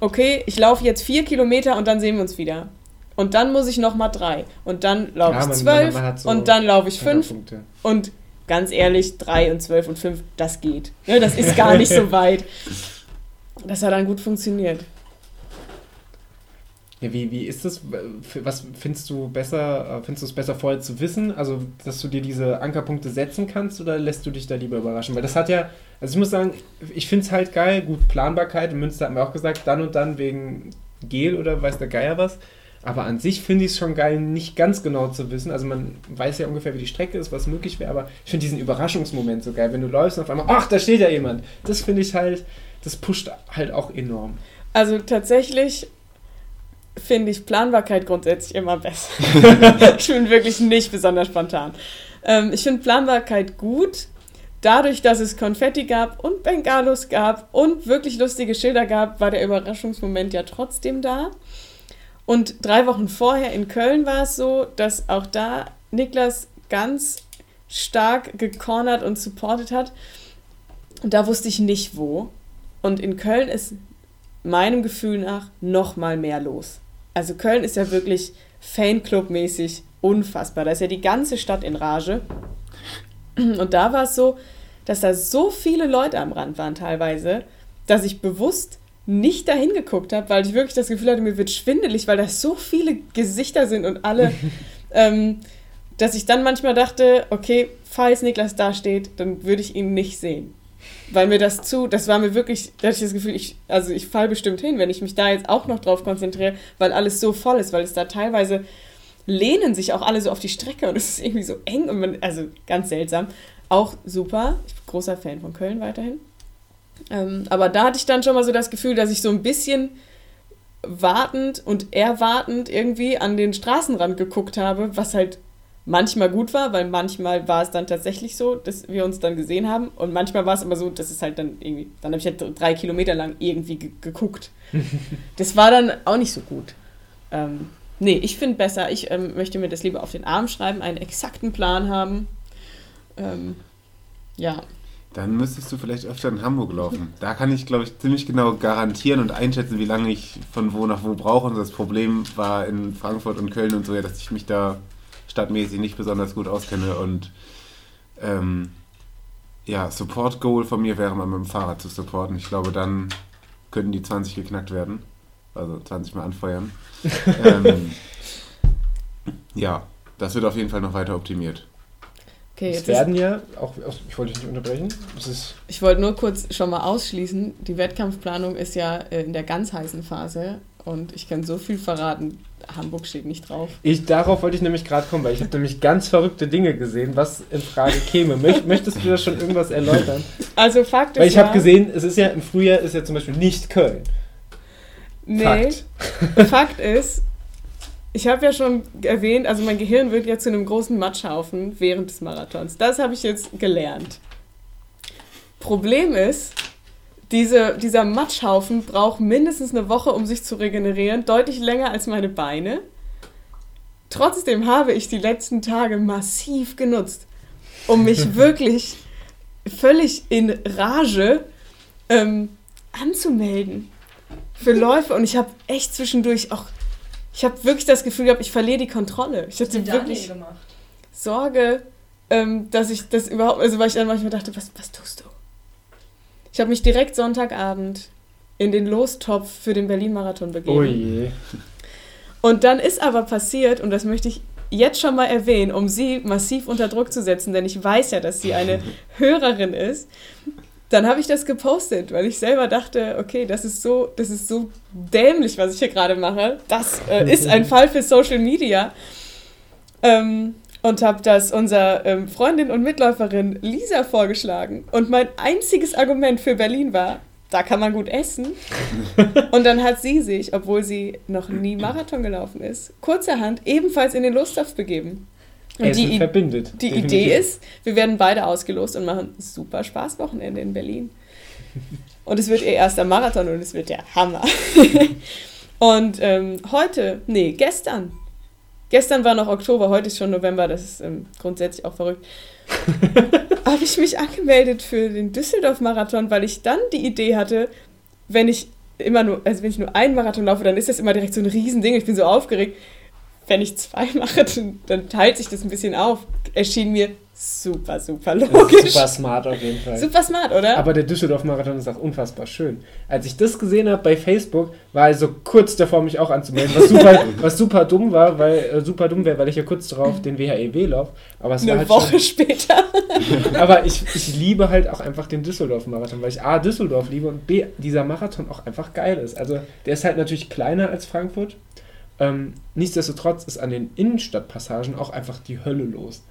okay, ich laufe jetzt vier Kilometer und dann sehen wir uns wieder. Und dann muss ich noch mal drei. Und dann laufe ja, ich zwölf so und dann laufe ich fünf. Und ganz ehrlich, drei und zwölf und fünf, das geht. Ja, das ist gar nicht so weit. Das hat dann gut funktioniert. Ja, wie, wie ist das? Was findest du besser? Findest du es besser vorher zu wissen? Also, dass du dir diese Ankerpunkte setzen kannst oder lässt du dich da lieber überraschen? Weil das hat ja, also ich muss sagen, ich finde es halt geil, gut, Planbarkeit. In Münster haben wir auch gesagt, dann und dann wegen Gel oder weiß der Geier was. Aber an sich finde ich es schon geil, nicht ganz genau zu wissen. Also man weiß ja ungefähr, wie die Strecke ist, was möglich wäre, aber ich finde diesen Überraschungsmoment so geil, wenn du läufst und auf einmal, ach, da steht ja jemand. Das finde ich halt, das pusht halt auch enorm. Also tatsächlich finde ich Planbarkeit grundsätzlich immer besser. ich bin wirklich nicht besonders spontan. Ähm, ich finde Planbarkeit gut. Dadurch, dass es Konfetti gab und Bengalos gab und wirklich lustige Schilder gab, war der Überraschungsmoment ja trotzdem da. Und drei Wochen vorher in Köln war es so, dass auch da Niklas ganz stark gecornert und supportet hat. Und da wusste ich nicht wo. Und in Köln ist meinem Gefühl nach noch mal mehr los. Also Köln ist ja wirklich Fanclub-mäßig unfassbar. Da ist ja die ganze Stadt in Rage. Und da war es so, dass da so viele Leute am Rand waren teilweise, dass ich bewusst nicht dahin geguckt habe, weil ich wirklich das Gefühl hatte, mir wird schwindelig, weil da so viele Gesichter sind und alle, ähm, dass ich dann manchmal dachte, okay, falls Niklas da steht, dann würde ich ihn nicht sehen. Weil mir das zu, das war mir wirklich, da hatte ich das Gefühl, ich, also ich fall bestimmt hin, wenn ich mich da jetzt auch noch drauf konzentriere, weil alles so voll ist, weil es da teilweise lehnen sich auch alle so auf die Strecke und es ist irgendwie so eng und man, also ganz seltsam. Auch super. Ich bin großer Fan von Köln weiterhin. Ähm, aber da hatte ich dann schon mal so das Gefühl, dass ich so ein bisschen wartend und erwartend irgendwie an den Straßenrand geguckt habe, was halt manchmal gut war, weil manchmal war es dann tatsächlich so, dass wir uns dann gesehen haben und manchmal war es aber so, dass es halt dann irgendwie, dann habe ich halt drei Kilometer lang irgendwie geguckt. das war dann auch nicht so gut. Ähm, nee, ich finde besser, ich ähm, möchte mir das lieber auf den Arm schreiben, einen exakten Plan haben. Ähm, ja. Dann müsstest du vielleicht öfter in Hamburg laufen. Da kann ich, glaube ich, ziemlich genau garantieren und einschätzen, wie lange ich von wo nach wo brauche. Und das Problem war in Frankfurt und Köln und so, ja, dass ich mich da stadtmäßig nicht besonders gut auskenne. Und ähm, ja, Support-Goal von mir wäre mal mit dem Fahrrad zu supporten. Ich glaube, dann könnten die 20 geknackt werden. Also 20 mal anfeuern. ähm, ja, das wird auf jeden Fall noch weiter optimiert. Okay, es werden ja, auch, ich wollte dich nicht unterbrechen, ich wollte nur kurz schon mal ausschließen, die Wettkampfplanung ist ja äh, in der ganz heißen Phase und ich kann so viel verraten, Hamburg steht nicht drauf. Ich, darauf wollte ich nämlich gerade kommen, weil ich habe nämlich ganz verrückte Dinge gesehen, was in Frage käme. Möchtest du da schon irgendwas erläutern? Also Fakt ist Weil ich habe gesehen, es ist ja im Frühjahr ist ja zum Beispiel nicht Köln. Nee, Fakt, Fakt ist, ich habe ja schon erwähnt, also mein Gehirn wird ja zu einem großen Matschhaufen während des Marathons. Das habe ich jetzt gelernt. Problem ist, diese, dieser Matschhaufen braucht mindestens eine Woche, um sich zu regenerieren, deutlich länger als meine Beine. Trotzdem habe ich die letzten Tage massiv genutzt, um mich wirklich völlig in Rage ähm, anzumelden für Läufe. Und ich habe echt zwischendurch auch ich habe wirklich das Gefühl gehabt, ich verliere die Kontrolle. Ich hatte wirklich Sorge, ähm, dass ich das überhaupt, also weil ich dann manchmal dachte, was, was tust du? Ich habe mich direkt Sonntagabend in den Lostopf für den Berlin-Marathon begeben. Oh je. Und dann ist aber passiert, und das möchte ich jetzt schon mal erwähnen, um sie massiv unter Druck zu setzen, denn ich weiß ja, dass sie eine Hörerin ist dann habe ich das gepostet, weil ich selber dachte, okay, das ist so, das ist so dämlich, was ich hier gerade mache. Das äh, ist ein Fall für Social Media. Ähm, und habe das unserer ähm, Freundin und Mitläuferin Lisa vorgeschlagen. Und mein einziges Argument für Berlin war, da kann man gut essen. Und dann hat sie sich, obwohl sie noch nie Marathon gelaufen ist, kurzerhand ebenfalls in den Lostopf begeben. Und Essen die, verbindet. die definitiv. Idee ist, wir werden beide ausgelost und machen super Spaßwochenende in Berlin. Und es wird ihr erster Marathon und es wird der Hammer. und ähm, heute, nee, gestern. Gestern war noch Oktober, heute ist schon November, das ist ähm, grundsätzlich auch verrückt. Habe ich mich angemeldet für den Düsseldorf-Marathon, weil ich dann die Idee hatte, wenn ich immer nur, also wenn ich nur einen Marathon laufe, dann ist das immer direkt so ein Riesending. Ich bin so aufgeregt. Wenn ich zwei mache, dann, dann teilt sich das ein bisschen auf. Erschien mir super, super logisch. super smart auf jeden Fall. Super smart, oder? Aber der Düsseldorf-Marathon ist auch unfassbar schön. Als ich das gesehen habe bei Facebook, war ich so kurz davor, mich auch anzumelden, was super, was super dumm war, weil äh, super dumm wäre, weil ich ja kurz darauf den WHEW laufe. Aber es war Eine halt Woche später. Schon, aber ich, ich liebe halt auch einfach den Düsseldorf-Marathon, weil ich A, Düsseldorf liebe und B, dieser Marathon auch einfach geil ist. Also der ist halt natürlich kleiner als Frankfurt. Ähm, nichtsdestotrotz ist an den Innenstadtpassagen auch einfach die Hölle los.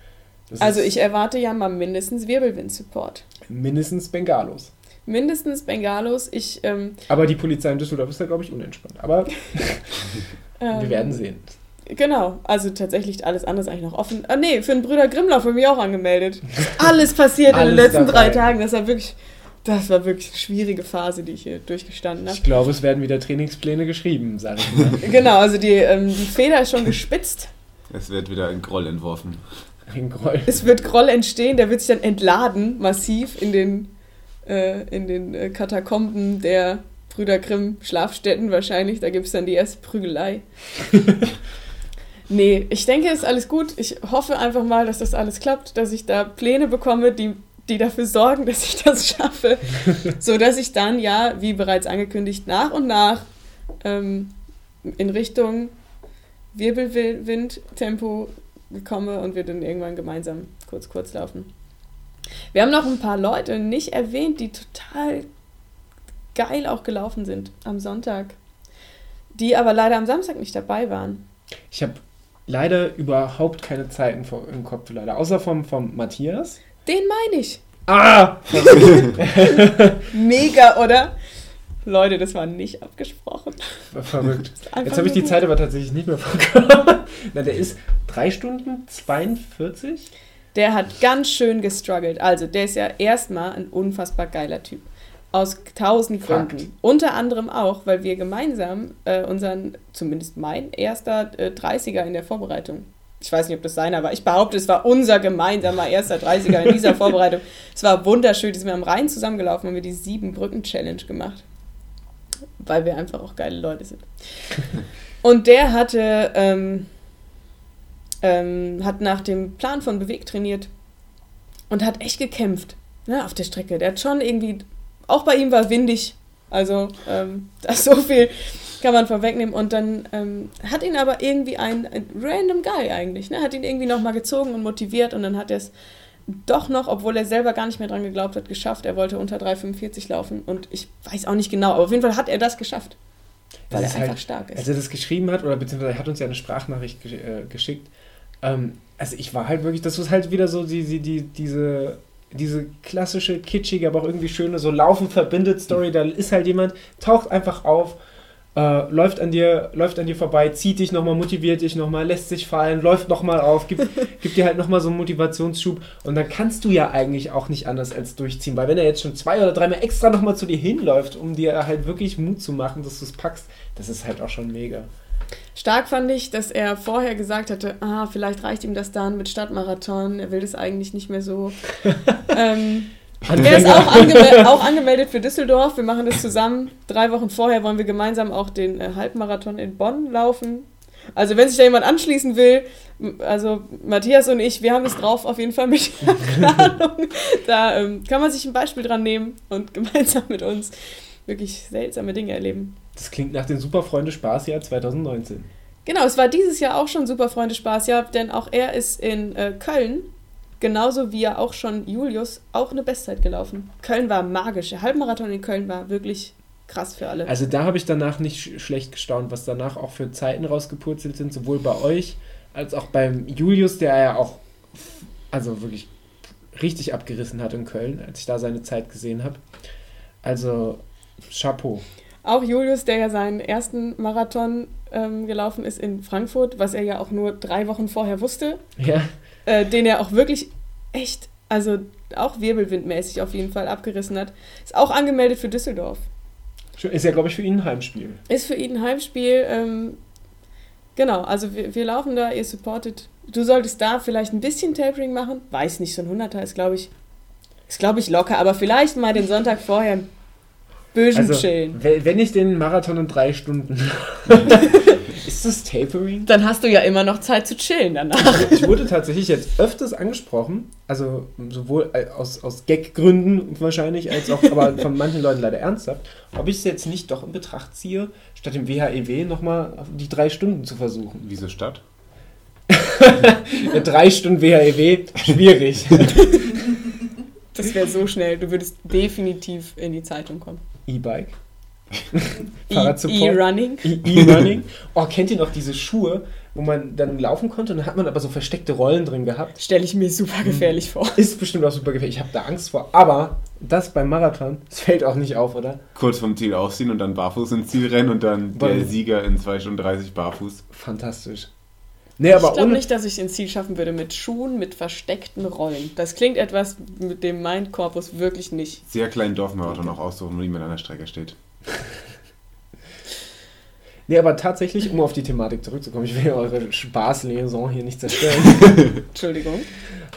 Das Also ich erwarte ja mal mindestens Wirbelwind-Support. mindestens Bengalos. Mindestens Bengalos. Ich, ähm, Aber die Polizei in Düsseldorf ist da, glaube ich, unentspannt. Aber ähm, wir werden sehen. Genau, also tatsächlich alles andere ist eigentlich noch offen. Ah nee, für den Brüder Grimmlauf habe ich mich auch angemeldet. Alles passiert in den letzten dabei. drei Tagen. Das war wirklich, das war wirklich eine schwierige Phase, die ich hier durchgestanden habe. Ich glaube, es werden wieder Trainingspläne geschrieben, sage ich mal. Genau, also die, ähm, die Feder ist schon gespitzt. Es wird wieder ein Groll entworfen. Ein Groll. Es wird Groll entstehen, der wird sich dann entladen, massiv in den, äh, in den äh, Katakomben der Brüder Grimm Schlafstätten wahrscheinlich. Da gibt es dann die erste Prügelei. nee, ich denke, es ist alles gut. Ich hoffe einfach mal, dass das alles klappt, dass ich da Pläne bekomme, die, die dafür sorgen, dass ich das schaffe. so dass ich dann, ja, wie bereits angekündigt, nach und nach ähm, in Richtung Wirbelwind-Tempo komme und wir dann irgendwann gemeinsam kurz kurz laufen. Wir haben noch ein paar Leute nicht erwähnt, die total geil auch gelaufen sind am Sonntag, die aber leider am Samstag nicht dabei waren. Ich habe leider überhaupt keine Zeiten im Kopf, leider. Außer vom, vom Matthias. Den meine ich. Ah! Mega, oder? Leute, das war nicht abgesprochen. Verrückt. Einfach Jetzt habe ich die Zeit aber tatsächlich nicht mehr vorgenommen. Na, der ist 3 Stunden 42? Der hat ganz schön gestruggelt. Also, der ist ja erstmal ein unfassbar geiler Typ. Aus tausend Fakt. Gründen. Unter anderem auch, weil wir gemeinsam äh, unseren, zumindest mein erster äh, 30er in der Vorbereitung. Ich weiß nicht, ob das seiner war. Ich behaupte, es war unser gemeinsamer erster 30er in dieser Vorbereitung. Es war wunderschön. Die sind wir am Rhein zusammengelaufen, haben wir die sieben Brücken Challenge gemacht. Weil wir einfach auch geile Leute sind. Und der hatte, ähm, ähm, hat nach dem Plan von Beweg trainiert und hat echt gekämpft ne, auf der Strecke. Der hat schon irgendwie, auch bei ihm war windig, also ähm, das so viel kann man vorwegnehmen. Und dann ähm, hat ihn aber irgendwie ein, ein random Guy eigentlich, ne, hat ihn irgendwie nochmal gezogen und motiviert und dann hat er es doch noch, obwohl er selber gar nicht mehr dran geglaubt hat, geschafft. Er wollte unter 3,45 laufen und ich weiß auch nicht genau, aber auf jeden Fall hat er das geschafft, weil Das er ist einfach halt- stark ist. Als er das geschrieben hat, oder beziehungsweise er hat uns ja eine Sprachnachricht gesch äh, geschickt, ähm, also ich war halt wirklich, das ist halt wieder so die, die, die, diese, diese klassische, kitschige, aber auch irgendwie schöne, so Laufen verbindet Story, da ist halt jemand, taucht einfach auf, äh, läuft, an dir, läuft an dir vorbei, zieht dich nochmal, motiviert dich nochmal, lässt sich fallen, läuft nochmal auf, gibt, gibt dir halt nochmal so einen Motivationsschub und dann kannst du ja eigentlich auch nicht anders als durchziehen, weil wenn er jetzt schon zwei oder dreimal extra nochmal zu dir hinläuft, um dir halt wirklich Mut zu machen, dass du es packst, das ist halt auch schon mega. Stark fand ich, dass er vorher gesagt hatte, ah, vielleicht reicht ihm das dann mit Stadtmarathon, er will das eigentlich nicht mehr so. ähm, er ist auch, angeme auch angemeldet für Düsseldorf, wir machen das zusammen. Drei Wochen vorher wollen wir gemeinsam auch den äh, Halbmarathon in Bonn laufen. Also wenn sich da jemand anschließen will, also Matthias und ich, wir haben es drauf auf jeden Fall mit der Planung. Da ähm, kann man sich ein Beispiel dran nehmen und gemeinsam mit uns wirklich seltsame Dinge erleben. Das klingt nach dem Superfreunde Spaßjahr 2019. Genau, es war dieses Jahr auch schon super Freunde Spaß, ja, denn auch er ist in äh, Köln, genauso wie ja auch schon Julius, auch eine Bestzeit gelaufen. Köln war magisch. Der Halbmarathon in Köln war wirklich krass für alle. Also da habe ich danach nicht sch schlecht gestaunt, was danach auch für Zeiten rausgepurzelt sind, sowohl bei euch als auch beim Julius, der ja auch also wirklich richtig abgerissen hat in Köln, als ich da seine Zeit gesehen habe. Also Chapeau. Auch Julius, der ja seinen ersten Marathon ähm, gelaufen ist in Frankfurt, was er ja auch nur drei Wochen vorher wusste, Ja. Äh, den er auch wirklich echt, also auch wirbelwindmäßig auf jeden Fall abgerissen hat, ist auch angemeldet für Düsseldorf. Ist ja, glaube ich, für ihn ein Heimspiel. Ist für ihn ein Heimspiel. Ähm, genau, also wir, wir laufen da, ihr supportet. Du solltest da vielleicht ein bisschen Tapering machen. Weiß nicht, so ein 100er ist, glaube ich, ist, glaube ich, locker. Aber vielleicht mal den Sonntag vorher bisschen Also, chillen. we- wenn ich den Marathon in drei Stunden. ist das Tapering? Dann hast du ja immer noch Zeit zu chillen danach. Ich wurde tatsächlich jetzt öfters angesprochen, also sowohl äh, aus, aus Gag-Gründen wahrscheinlich, als auch aber von manchen Leuten leider ernsthaft, ob ich es jetzt nicht doch in Betracht ziehe, statt im WHEW nochmal die drei Stunden zu versuchen. Wieso Stadt? Ja, drei Stunden WHEW, schwierig. Das wäre so schnell. Du würdest definitiv in die Zeitung kommen. E-Bike. E- Fahrradsupport. E-Running. E- E-Running. Oh, kennt ihr noch diese Schuhe, wo man dann laufen konnte und dann hat man aber so versteckte Rollen drin gehabt? Stelle ich mir super gefährlich vor. Ist bestimmt auch super gefährlich. Ich habe da Angst vor. Aber das beim Marathon, das fällt auch nicht auf, oder? Kurz vom Ziel ausziehen und dann barfuß ins Ziel rennen und dann Wann- der Sieger in 2 Stunden 30 barfuß. Fantastisch. Nee, aber ich glaube nicht, dass ich ins Ziel schaffen würde mit Schuhen mit versteckten Rollen. Das klingt etwas, mit dem mein Korpus wirklich nicht. Sehr kleinen Dorfmarathon auch aussuchen, wo niemand an der Strecke steht. Nee, aber tatsächlich, um auf die Thematik zurückzukommen, ich will ja eure Spaßliaison hier nicht zerstören. Entschuldigung.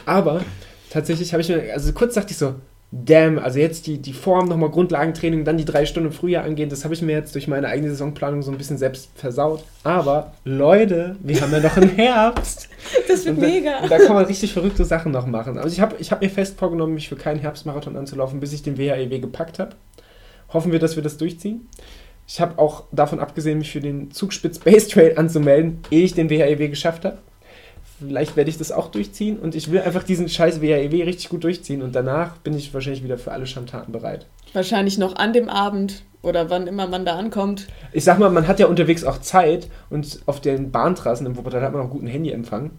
aber tatsächlich habe ich mir, also kurz dachte ich so, damn, also jetzt die, die Form, nochmal Grundlagentraining, dann die drei Stunden früher angehen, das habe ich mir jetzt durch meine eigene Saisonplanung so ein bisschen selbst versaut. Aber Leute, wir haben ja noch einen Herbst. Das wird Und da, mega. und da kann man richtig verrückte Sachen noch machen. Also ich habe ich hab mir fest vorgenommen, mich für keinen Herbstmarathon anzulaufen, bis ich den WHEW gepackt habe. Hoffen wir, dass wir das durchziehen. Ich habe auch davon abgesehen, mich für den Zugspitz Base Trail anzumelden, ehe ich den WHEW geschafft habe. Vielleicht werde ich das auch durchziehen und ich will einfach diesen scheiß WHEW richtig gut durchziehen und danach bin ich wahrscheinlich wieder für alle Schandtaten bereit. Wahrscheinlich noch an dem Abend oder wann immer man da ankommt. Ich sag mal, man hat ja unterwegs auch Zeit und auf den Bahntrassen im Wuppertal hat man auch guten Handyempfang.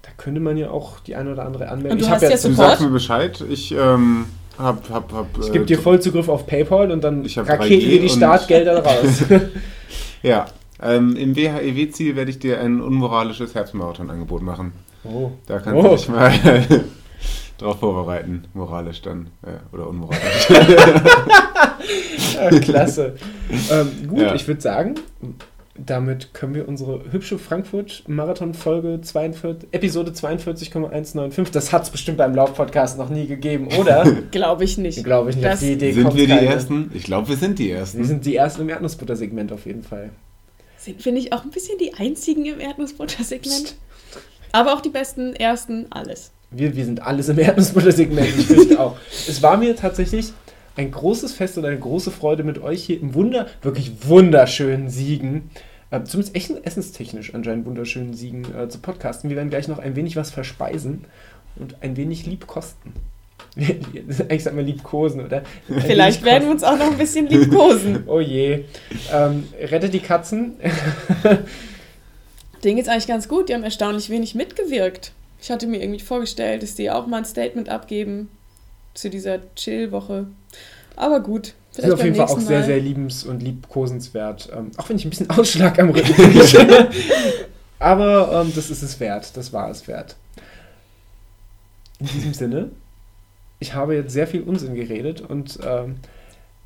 Da könnte man ja auch die eine oder andere anmelden. Und du ich hast ja jetzt so- Du Support? sagst mir Bescheid, ich ähm, hab, hab, hab. Ich äh, gebe dir Vollzugriff auf PayPal und dann raketen 3G dir die Startgelder raus. Ja, ähm, im WHEW-Ziel werde ich dir ein unmoralisches Herbstmarathon-Angebot machen. oh. Da kannst Oh. du dich mal drauf vorbereiten, moralisch dann. Äh, oder unmoralisch. Ja, klasse. ähm, gut, Ja. ich würde sagen, damit können wir unsere hübsche Frankfurt-Marathon-Folge 42, Episode 42,195, das hat es bestimmt beim Lauf-Podcast noch nie gegeben, oder? Glaube ich nicht. Glaube ich nicht. Das- die Idee sind wir die keine. Ersten? Ich glaube, wir sind die Wir Ersten. sind die Ersten im Erdnussbutter-Segment auf jeden Fall. Sind wir nicht auch ein bisschen die einzigen im Erdnussbutter-Segment? Aber auch die besten, ersten, alles. Wir, wir sind alles im Erdnussbutter-Segment, ich fürchte auch. Es war mir tatsächlich ein großes Fest und eine große Freude mit euch hier im Wunder, wirklich wunderschönen Siegen, äh, zumindest echt essenstechnisch anscheinend wunderschönen Siegen äh, zu podcasten. Wir werden gleich noch ein wenig was verspeisen und ein wenig liebkosten. Eigentlich sagt man liebkosen, oder? Ein Vielleicht werden wir uns auch noch ein bisschen liebkosen. Oh je. Ähm, rettet die Katzen. Denen geht's eigentlich ganz gut. Die haben erstaunlich wenig mitgewirkt. Ich hatte mir irgendwie vorgestellt, dass die auch mal ein Statement abgeben zu dieser Chill-Woche. Aber gut. Ist auf jeden Fall auch sehr, Mal. sehr liebens- und liebkosenswert. Ähm, auch wenn ich ein bisschen Ausschlag am Rücken kriege. Aber ähm, das ist es wert. Das war es wert. In diesem Sinne, ich habe jetzt sehr viel Unsinn geredet und ähm,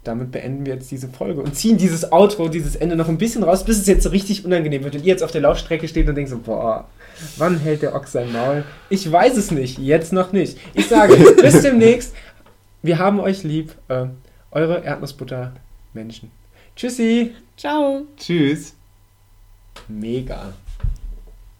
damit beenden wir jetzt diese Folge und ziehen dieses Outro, dieses Ende noch ein bisschen raus, bis es jetzt so richtig unangenehm wird und ihr jetzt auf der Laufstrecke steht und denkt so, boah, wann hält der Ochs sein Maul? Ich weiß es nicht, jetzt noch nicht. Ich sage, bis demnächst. Wir haben euch lieb. Äh, eure Erdnussbutter-Menschen. Tschüssi. Ciao. Tschüss. Mega.